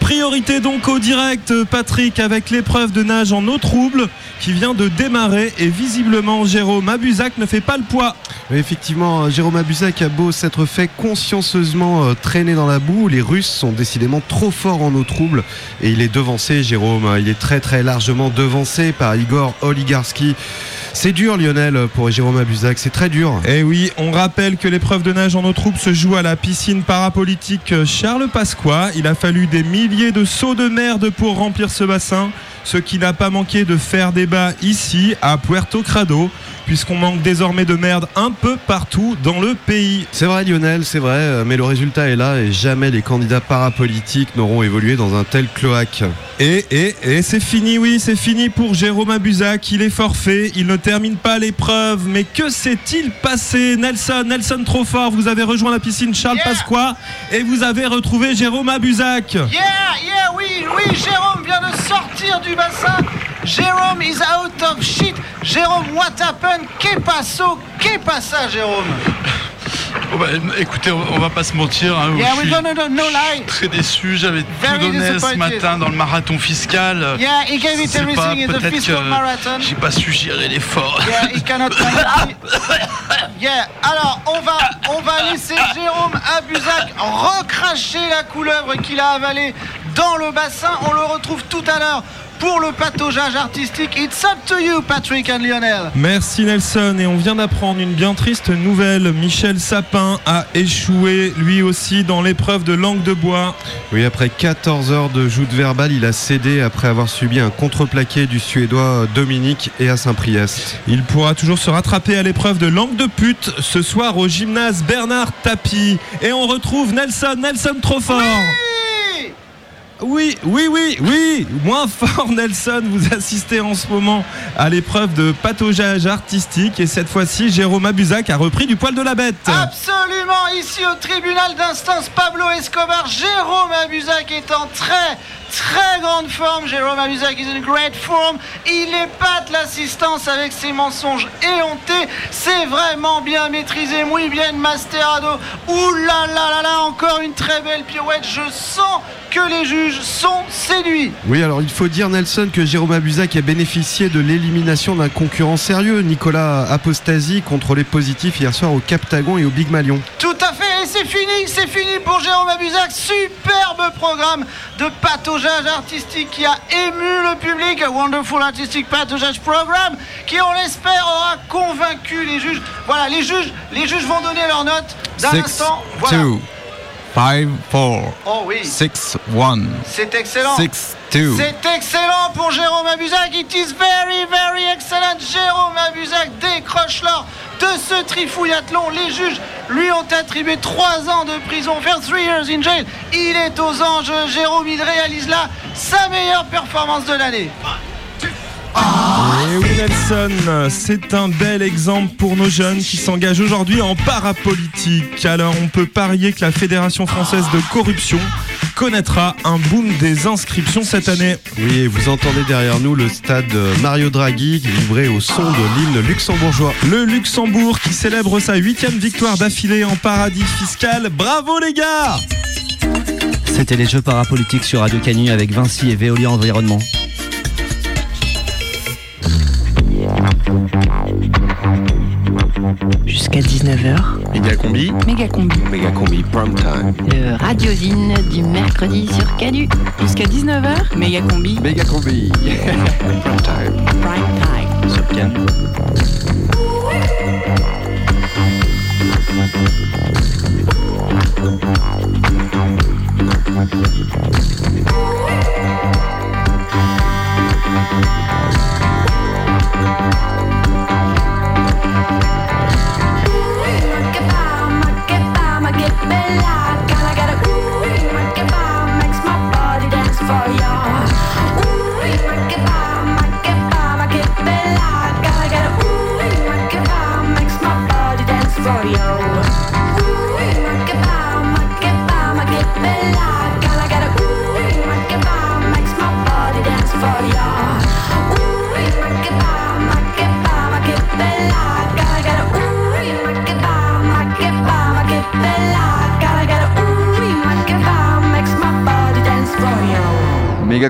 Priorité donc au direct, Patrick, avec l'épreuve de nage en eau trouble qui vient de démarrer et visiblement Jérôme Abuzac ne fait pas le poids. Effectivement, Jérôme Abuzac a beau s'être fait consciencieusement euh, traîner dans la boue, les Russes sont décidément trop forts en eau trouble et il est devancé, Jérôme. Il est très très largement devancé par Igor Oligarski. C'est dur, Lionel, pour Jérôme Abuzac, c'est très dur. Et oui, on rappelle que l'épreuve de nage en eau trouble se joue à la piscine parapolitique Charles Pasqua. Il a fallu des milliers de seaux de merde pour remplir ce bassin, ce qui n'a pas manqué de faire débat ici, à Puerto Crado. Puisqu'on manque désormais de merde un peu partout dans le pays. C'est vrai Lionel, c'est vrai, euh, mais le résultat est là et jamais les candidats parapolitiques n'auront évolué dans un tel cloaque. Et, et, et c'est fini, oui, c'est fini pour Jérôme Abuzac. Il est forfait, il ne termine pas l'épreuve. Mais que s'est-il passé? Nelson, Nelson trop fort, vous avez rejoint la piscine Charles Pasqua et vous avez retrouvé Jérôme Abuzac. Yeah, yeah, oui, oui, Jérôme vient de sortir du bassin. Jérôme is out of shit. Jérôme, what happened? Que passo? Que passa, Jérôme? Oh bah, écoutez, on on va pas se mentir. hein, Yeah, je suis don't know, no lie. très déçu. J'avais tout donné ce matin dans le marathon fiscal. Yeah, he gave it everything pas in the peut-être fiscal que marathon. J'ai pas su gérer l'effort. Yeah, he cannot. Yeah, alors on va, on va laisser Jérôme Abuzac recracher la couleuvre qu'il a avalée dans le bassin. On le retrouve tout à l'heure pour le pataugeage artistique. It's up to you, Patrick and Lionel. Merci Nelson et on vient d'apprendre une bien triste nouvelle. Michel Sapin a échoué lui aussi dans l'épreuve de langue de bois. Oui, après 14 heures de joute verbale, il a cédé après avoir subi un contreplaqué du Suédois Dominique et à Saint-Priest. Il pourra toujours se rattraper à l'épreuve de langue de pute ce soir au gymnase Bernard Tapie. Et on retrouve Nelson, Nelson trop fort. Oui, oui, oui, oui, moins fort Nelson, vous assistez en ce moment à l'épreuve de pataugeage artistique et cette fois-ci Jérôme Abuzac a repris du poil de la bête. Absolument, ici au tribunal d'instance Pablo Escobar, Jérôme Abuzac est en très très grande forme. Jérôme Abuzac is in great form. Il épate l'assistance avec ses mensonges éhontés. C'est vraiment bien maîtrisé, muy bien masterado. Ouh là là là là, encore une très belle pirouette. Je sens que les juges sont séduits. Oui, alors il faut dire, Nelson, que Jérôme Abuzac a bénéficié de l'élimination d'un concurrent sérieux, Nicolas Apostasie, contrôlé positif hier soir au Captagon et au Big Malion. Tout à fait, et c'est fini, c'est fini pour Jérôme Abuzac. Superbe programme de pataugeage artistique qui a ému le public. A wonderful artistic pataugeage program qui, on l'espère, aura convaincu les juges. Voilà, les juges, les juges vont donner leurs notes d'un instant. Voilà. 5, 4, Oh oui. 6, 1. C'est excellent. 6, 2. C'est excellent pour Jérôme Abuzac. It is very, very excellent. Jérôme Abuzac décroche l'or de ce trifouillathlon. Les juges lui ont attribué 3 ans de prison, faire 3 years in jail. Il est aux anges. Jérôme, il réalise là sa meilleure performance de l'année. Et oui Nelson, c'est un bel exemple pour nos jeunes qui s'engagent aujourd'hui en parapolitique. Alors on peut parier que la Fédération française de corruption connaîtra un boom des inscriptions cette année. Oui, et vous entendez derrière nous le stade Mario Draghi livré au son de l'hymne luxembourgeois. Le Luxembourg qui célèbre sa huitième victoire d'affilée en paradis fiscal. Bravo les gars C'était les Jeux parapolitiques sur Radio Canu avec Vinci et Veolia Environnement. Jusqu'à 19h, Méga combi. méga combi. Méga combi prime time. Le radiosine du mercredi sur Canu. Jusqu'à 19h, méga combi. Méga combi. prime time. Prime time. Sur Can.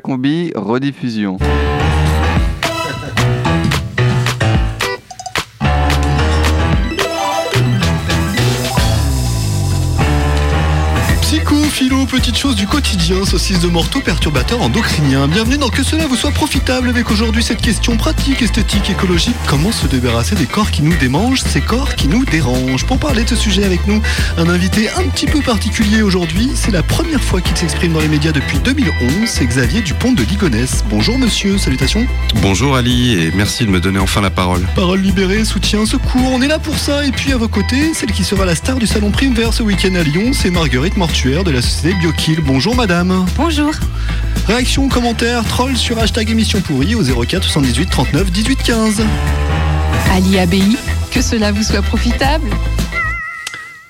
Combi rediffusion. Petites choses du quotidien, saucisses de morteau, perturbateurs endocriniens. Bienvenue dans Que cela vous soit profitable avec aujourd'hui cette question pratique, esthétique, écologique. Comment se débarrasser des corps qui nous démangent, ces corps qui nous dérangent? Pour parler de ce sujet avec nous, un invité un petit peu particulier aujourd'hui. C'est la première fois qu'il s'exprime dans les médias depuis 2011. C'est Xavier Dupont de Ligonnès. Bonjour monsieur, salutations. Bonjour Ali et merci de me donner enfin la parole. Parole libérée, soutien, secours, on est là pour ça. Et puis à vos côtés, celle qui sera la star du salon Prime Vert ce week-end à Lyon, c'est Marguerite Mortuaire de la société BioKill. Bonjour madame. Bonjour. Réaction, commentaire, troll sur hashtag émission pourrie au 04 78 39 18 15. Ali ABI, que cela vous soit profitable.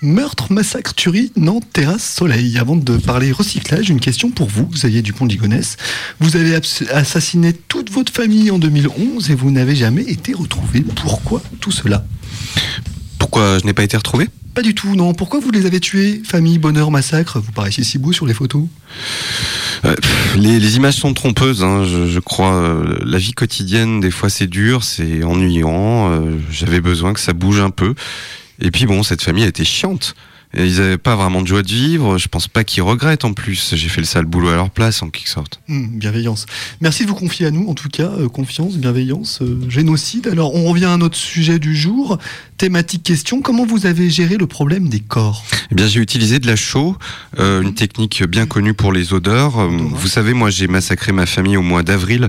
Meurtre, massacre, tuerie, Nantes, terrasse, soleil. Avant de parler recyclage, une question pour vous, Xavier Dupont de Ligonnès. Vous avez assassiné toute votre famille en 2011 et vous n'avez jamais été retrouvé. Pourquoi tout cela? Pourquoi je n'ai pas été retrouvé? Pas du tout, non. Pourquoi vous les avez tués Famille, bonheur, massacre? Vous paraissiez si beau sur les photos. Euh, pff, les, les images sont trompeuses, hein, je, je crois. Euh, La vie quotidienne, des fois, c'est dur, c'est ennuyant. euh, J'avais besoin que ça bouge un peu. Et puis bon, cette famille était chiante. Et ils n'avaient pas vraiment de joie de vivre. Je pense pas qu'ils regrettent en plus. J'ai fait le sale boulot à leur place, en quelque sorte. Hmm, bienveillance. Merci de vous confier à nous, en tout cas. euh, confiance, bienveillance, euh, génocide. Alors, on revient à notre sujet du jour. Thématique question. Comment vous avez géré le problème des corps? Eh bien, j'ai utilisé de la chaux, euh, une technique bien connue pour les odeurs. Euh, Vous savez, moi, j'ai massacré ma famille au mois d'avril.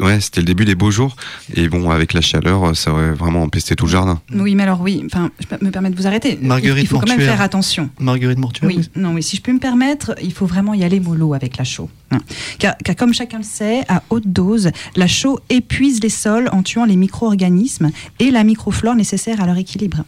Ouais, c'était le début des beaux jours. Et bon, avec la chaleur, ça aurait vraiment empesté tout le jardin. Oui, mais alors oui, enfin, je peux me permets de vous arrêter. Il- Marguerite il faut quand même faire attention. Marguerite Mortuaire Oui, non, oui, si je peux me permettre, il faut vraiment y aller mollo avec la chaux. Hein. Car, car comme chacun le sait, à haute dose, la chaux épuise les sols en tuant les micro-organismes et la microflore nécessaire à leur équilibre.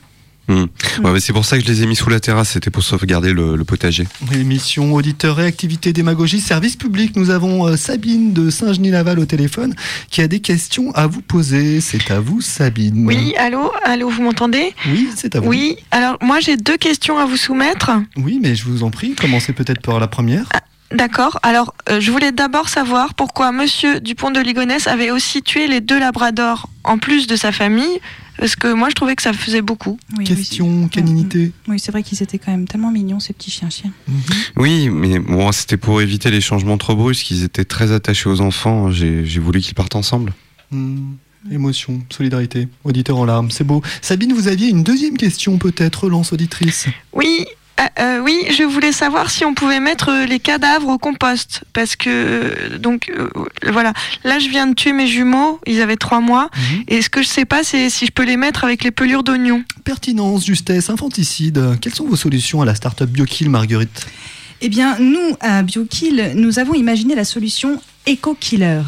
Ouais, mais c'est pour ça que je les ai mis sous la terrasse. C'était pour sauvegarder le, le potager. Émission auditeur réactivité démagogie service public. Nous avons euh, Sabine de Saint-Genis-Laval au téléphone qui a des questions à vous poser. C'est à vous, Sabine. Oui, allô, allô, vous m'entendez? Oui, c'est à vous. Oui, alors moi j'ai deux questions à vous soumettre. Oui, mais je vous en prie, commencez peut-être par la première. D'accord, alors euh, je voulais d'abord savoir pourquoi Monsieur Dupont de Ligonnès avait aussi tué les deux labradors en plus de sa famille, parce que moi je trouvais que ça faisait beaucoup. Question, caninité. Oui, c'est vrai qu'ils étaient quand même tellement mignons, ces petits chiens-chiens. Oui, mais bon, c'était pour éviter les changements trop brusques. Ils étaient très attachés aux enfants. J'ai voulu qu'ils partent ensemble. Hmm, Émotion, solidarité, auditeur en larmes, c'est beau. Sabine, vous aviez une deuxième question peut-être, relance auditrice. Oui, euh, euh, oui, je voulais savoir si on pouvait mettre euh, les cadavres au compost, parce que euh, donc euh, voilà, là je viens de tuer mes jumeaux, ils avaient trois mois, et ce que je sais pas, c'est si je peux les mettre avec les pelures d'oignons. Pertinence, justesse, infanticide. Quelles sont vos solutions à la start-up BioKill, Marguerite? Eh bien, nous, à BioKill, nous avons imaginé la solution Eco-Killer.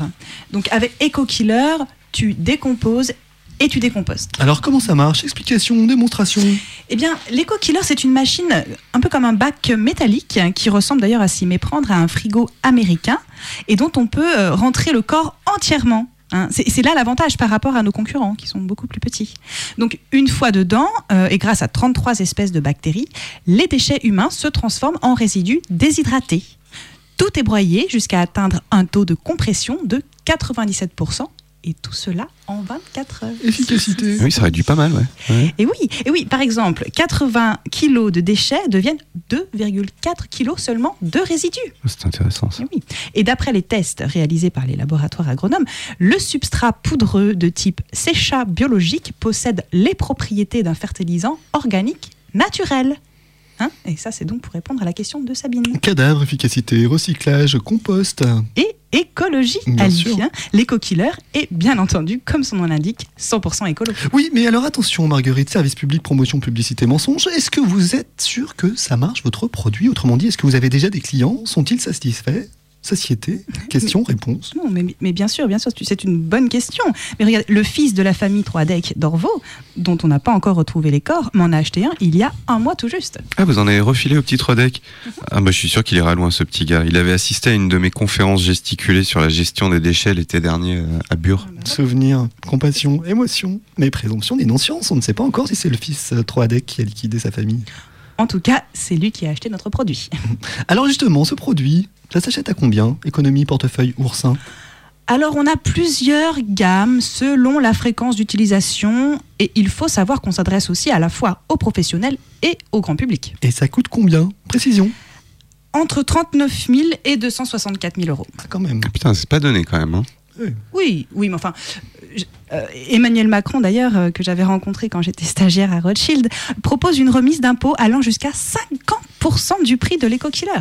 Donc, avec Eco-Killer, tu décomposes et tu décompostes. Alors comment ça marche? Explication, démonstration Eh bien, l'Eco-Killer, c'est une machine un peu comme un bac métallique qui ressemble d'ailleurs à s'y méprendre à un frigo américain et dont on peut euh, rentrer le corps entièrement. hein. C'est c'est là l'avantage par rapport à nos concurrents qui sont beaucoup plus petits. Donc une fois dedans, euh, et grâce à 33 espèces de bactéries, les déchets humains se transforment en résidus déshydratés. Tout est broyé jusqu'à atteindre un taux de compression de 97%, et tout cela en 24 heures. Efficacité. Oui, ça réduit pas mal, ouais. Ouais. Et oui, et oui, par exemple, 80 kilos de déchets deviennent 2,4 kilos seulement de résidus. C'est intéressant ça. Et oui. Et d'après les tests réalisés par les laboratoires agronomes, le substrat poudreux de type sécha biologique possède les propriétés d'un fertilisant organique naturel. Hein et ça, c'est donc pour répondre à la question de Sabine. Cadavre, efficacité, recyclage, compost. Et écologie, Bien Alice. sûr. hein. L'éco-killer est bien entendu, comme son nom l'indique, 100% écolo. Oui, mais alors attention, Marguerite, service public, promotion, publicité, mensonge. Est-ce que vous êtes sûr que ça marche votre produit? Autrement dit, est-ce que vous avez déjà des clients? Sont-ils satisfaits? Satiété Question, réponse. Non, mais, mais bien sûr, bien sûr, c'est une bonne question. Mais regarde, le fils de la famille Troadec d'Orvaux, dont on n'a pas encore retrouvé les corps, m'en a acheté un il y a un mois tout juste. Ah, vous en avez refilé au petit Trodec Ah, bah, je suis sûr qu'il ira loin, ce petit gars. Il avait assisté à une de mes conférences gesticulées sur la gestion des déchets l'été dernier euh, à Bure. Souvenir, compassion, émotion, mais présomption d'innocence. On ne sait pas encore si c'est le fils euh, Troadec qui a liquidé sa famille. En tout cas, c'est lui qui a acheté notre produit. Alors justement, ce produit, ça s'achète à combien Économie, portefeuille, oursin? Alors, on a plusieurs gammes selon la fréquence d'utilisation et il faut savoir qu'on s'adresse aussi à la fois aux professionnels et au grand public. Et ça coûte combien? Précision. entre 39 000 et 264 000 euros. quand même. Putain, c'est pas donné quand même. Hein. Oui, oui, mais enfin, euh, Emmanuel Macron, d'ailleurs, euh, que j'avais rencontré quand j'étais stagiaire à Rothschild, propose une remise d'impôt allant jusqu'à 50% du prix de l'éco-killer.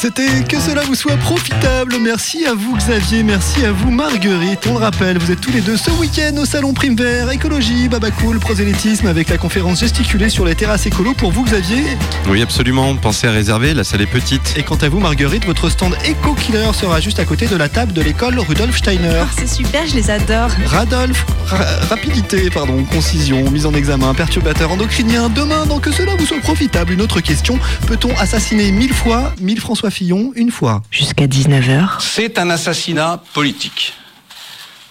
C'était que cela vous soit profitable. Merci à vous Xavier, merci à vous Marguerite. On le rappelle, vous êtes tous les deux ce week-end au salon Prime Vert, écologie, babacool, prosélytisme avec la conférence gesticulée sur les terrasses écolo pour vous Xavier. Oui, absolument. Pensez à réserver, la salle est petite. Et quant à vous Marguerite, votre stand Eco Killer sera juste à côté de la table de l'école Rudolf Steiner. C'est super, je les adore. Radolf, ra- rapidité, pardon, concision, mise en examen, perturbateur endocrinien. Demain, dans que cela vous soit profitable, une autre question. Peut-on assassiner mille fois mille François Fillon une fois Jusqu'à 19h. C'est un assassinat politique.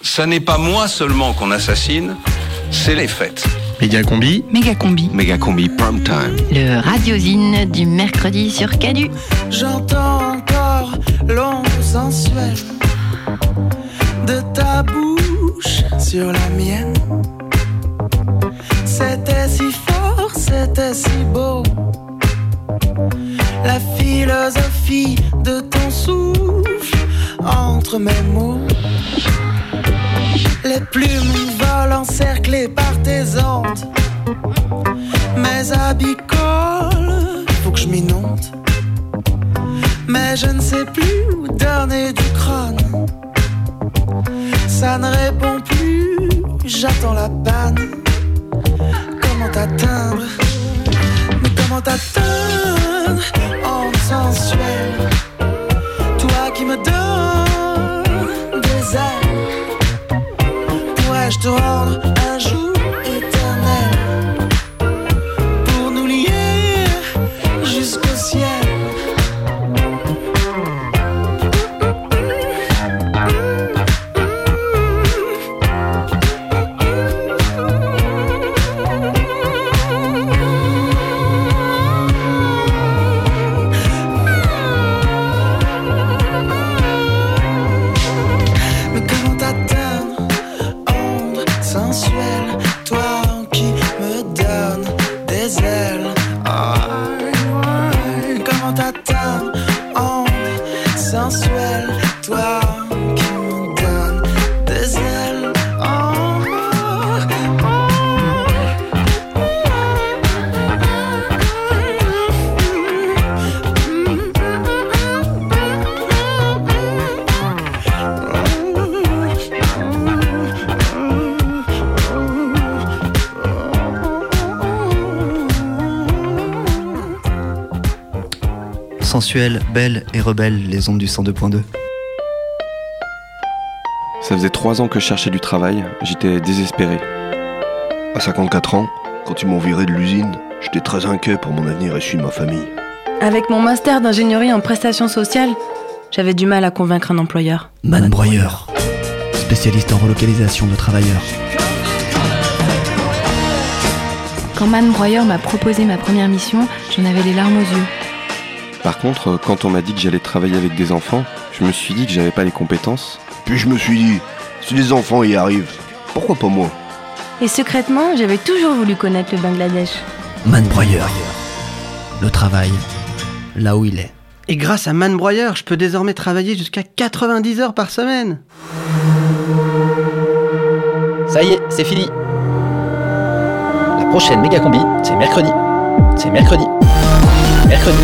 Ça n'est pas moi seulement qu'on assassine, c'est les faits. Méga combi. Méga combi. Méga combi prime time. Le radiosine du mercredi sur Canu. J'entends encore l'onde sensuelle de ta bouche sur la mienne. C'était si fort, c'était si beau. La philosophie de ton souffle entre mes mots. Les plumes volent encerclées par tes ondes. Mes habits collent, faut que je m'inonde. Mais je ne sais plus où donner du crâne. Ça ne répond plus, j'attends la panne. Comment t'atteindre? Comment t'atteindre en sensuel. Toi qui me donnes des ailes. Pourrais-je te rendre un jour Sensuelle, belle et rebelle, les ondes du 102.2. Ça faisait trois ans que je cherchais du travail, j'étais désespéré. À 54 ans, quand ils m'ont viré de l'usine, j'étais très inquiet pour mon avenir et celui de ma famille. Avec mon master d'ingénierie en prestations sociales, j'avais du mal à convaincre un employeur. Man Broyeur, spécialiste en relocalisation de travailleurs. Quand Man Broyer m'a proposé ma première mission, j'en avais les larmes aux yeux. Par contre, quand on m'a dit que j'allais travailler avec des enfants, je me suis dit que j'avais pas les compétences. Puis je me suis dit, si les enfants y arrivent, pourquoi pas moi? Et secrètement, j'avais toujours voulu connaître le Bangladesh. Man Broyeur, le travail, là où il est. Et grâce à Man Broyer, je peux désormais travailler jusqu'à 90 heures par semaine. Ça y est, c'est fini. La prochaine méga combi, c'est mercredi. C'est mercredi. Mercredi.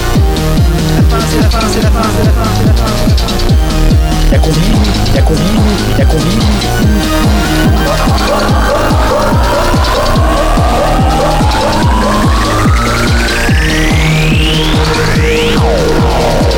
É comigo, é comigo, é comigo. É.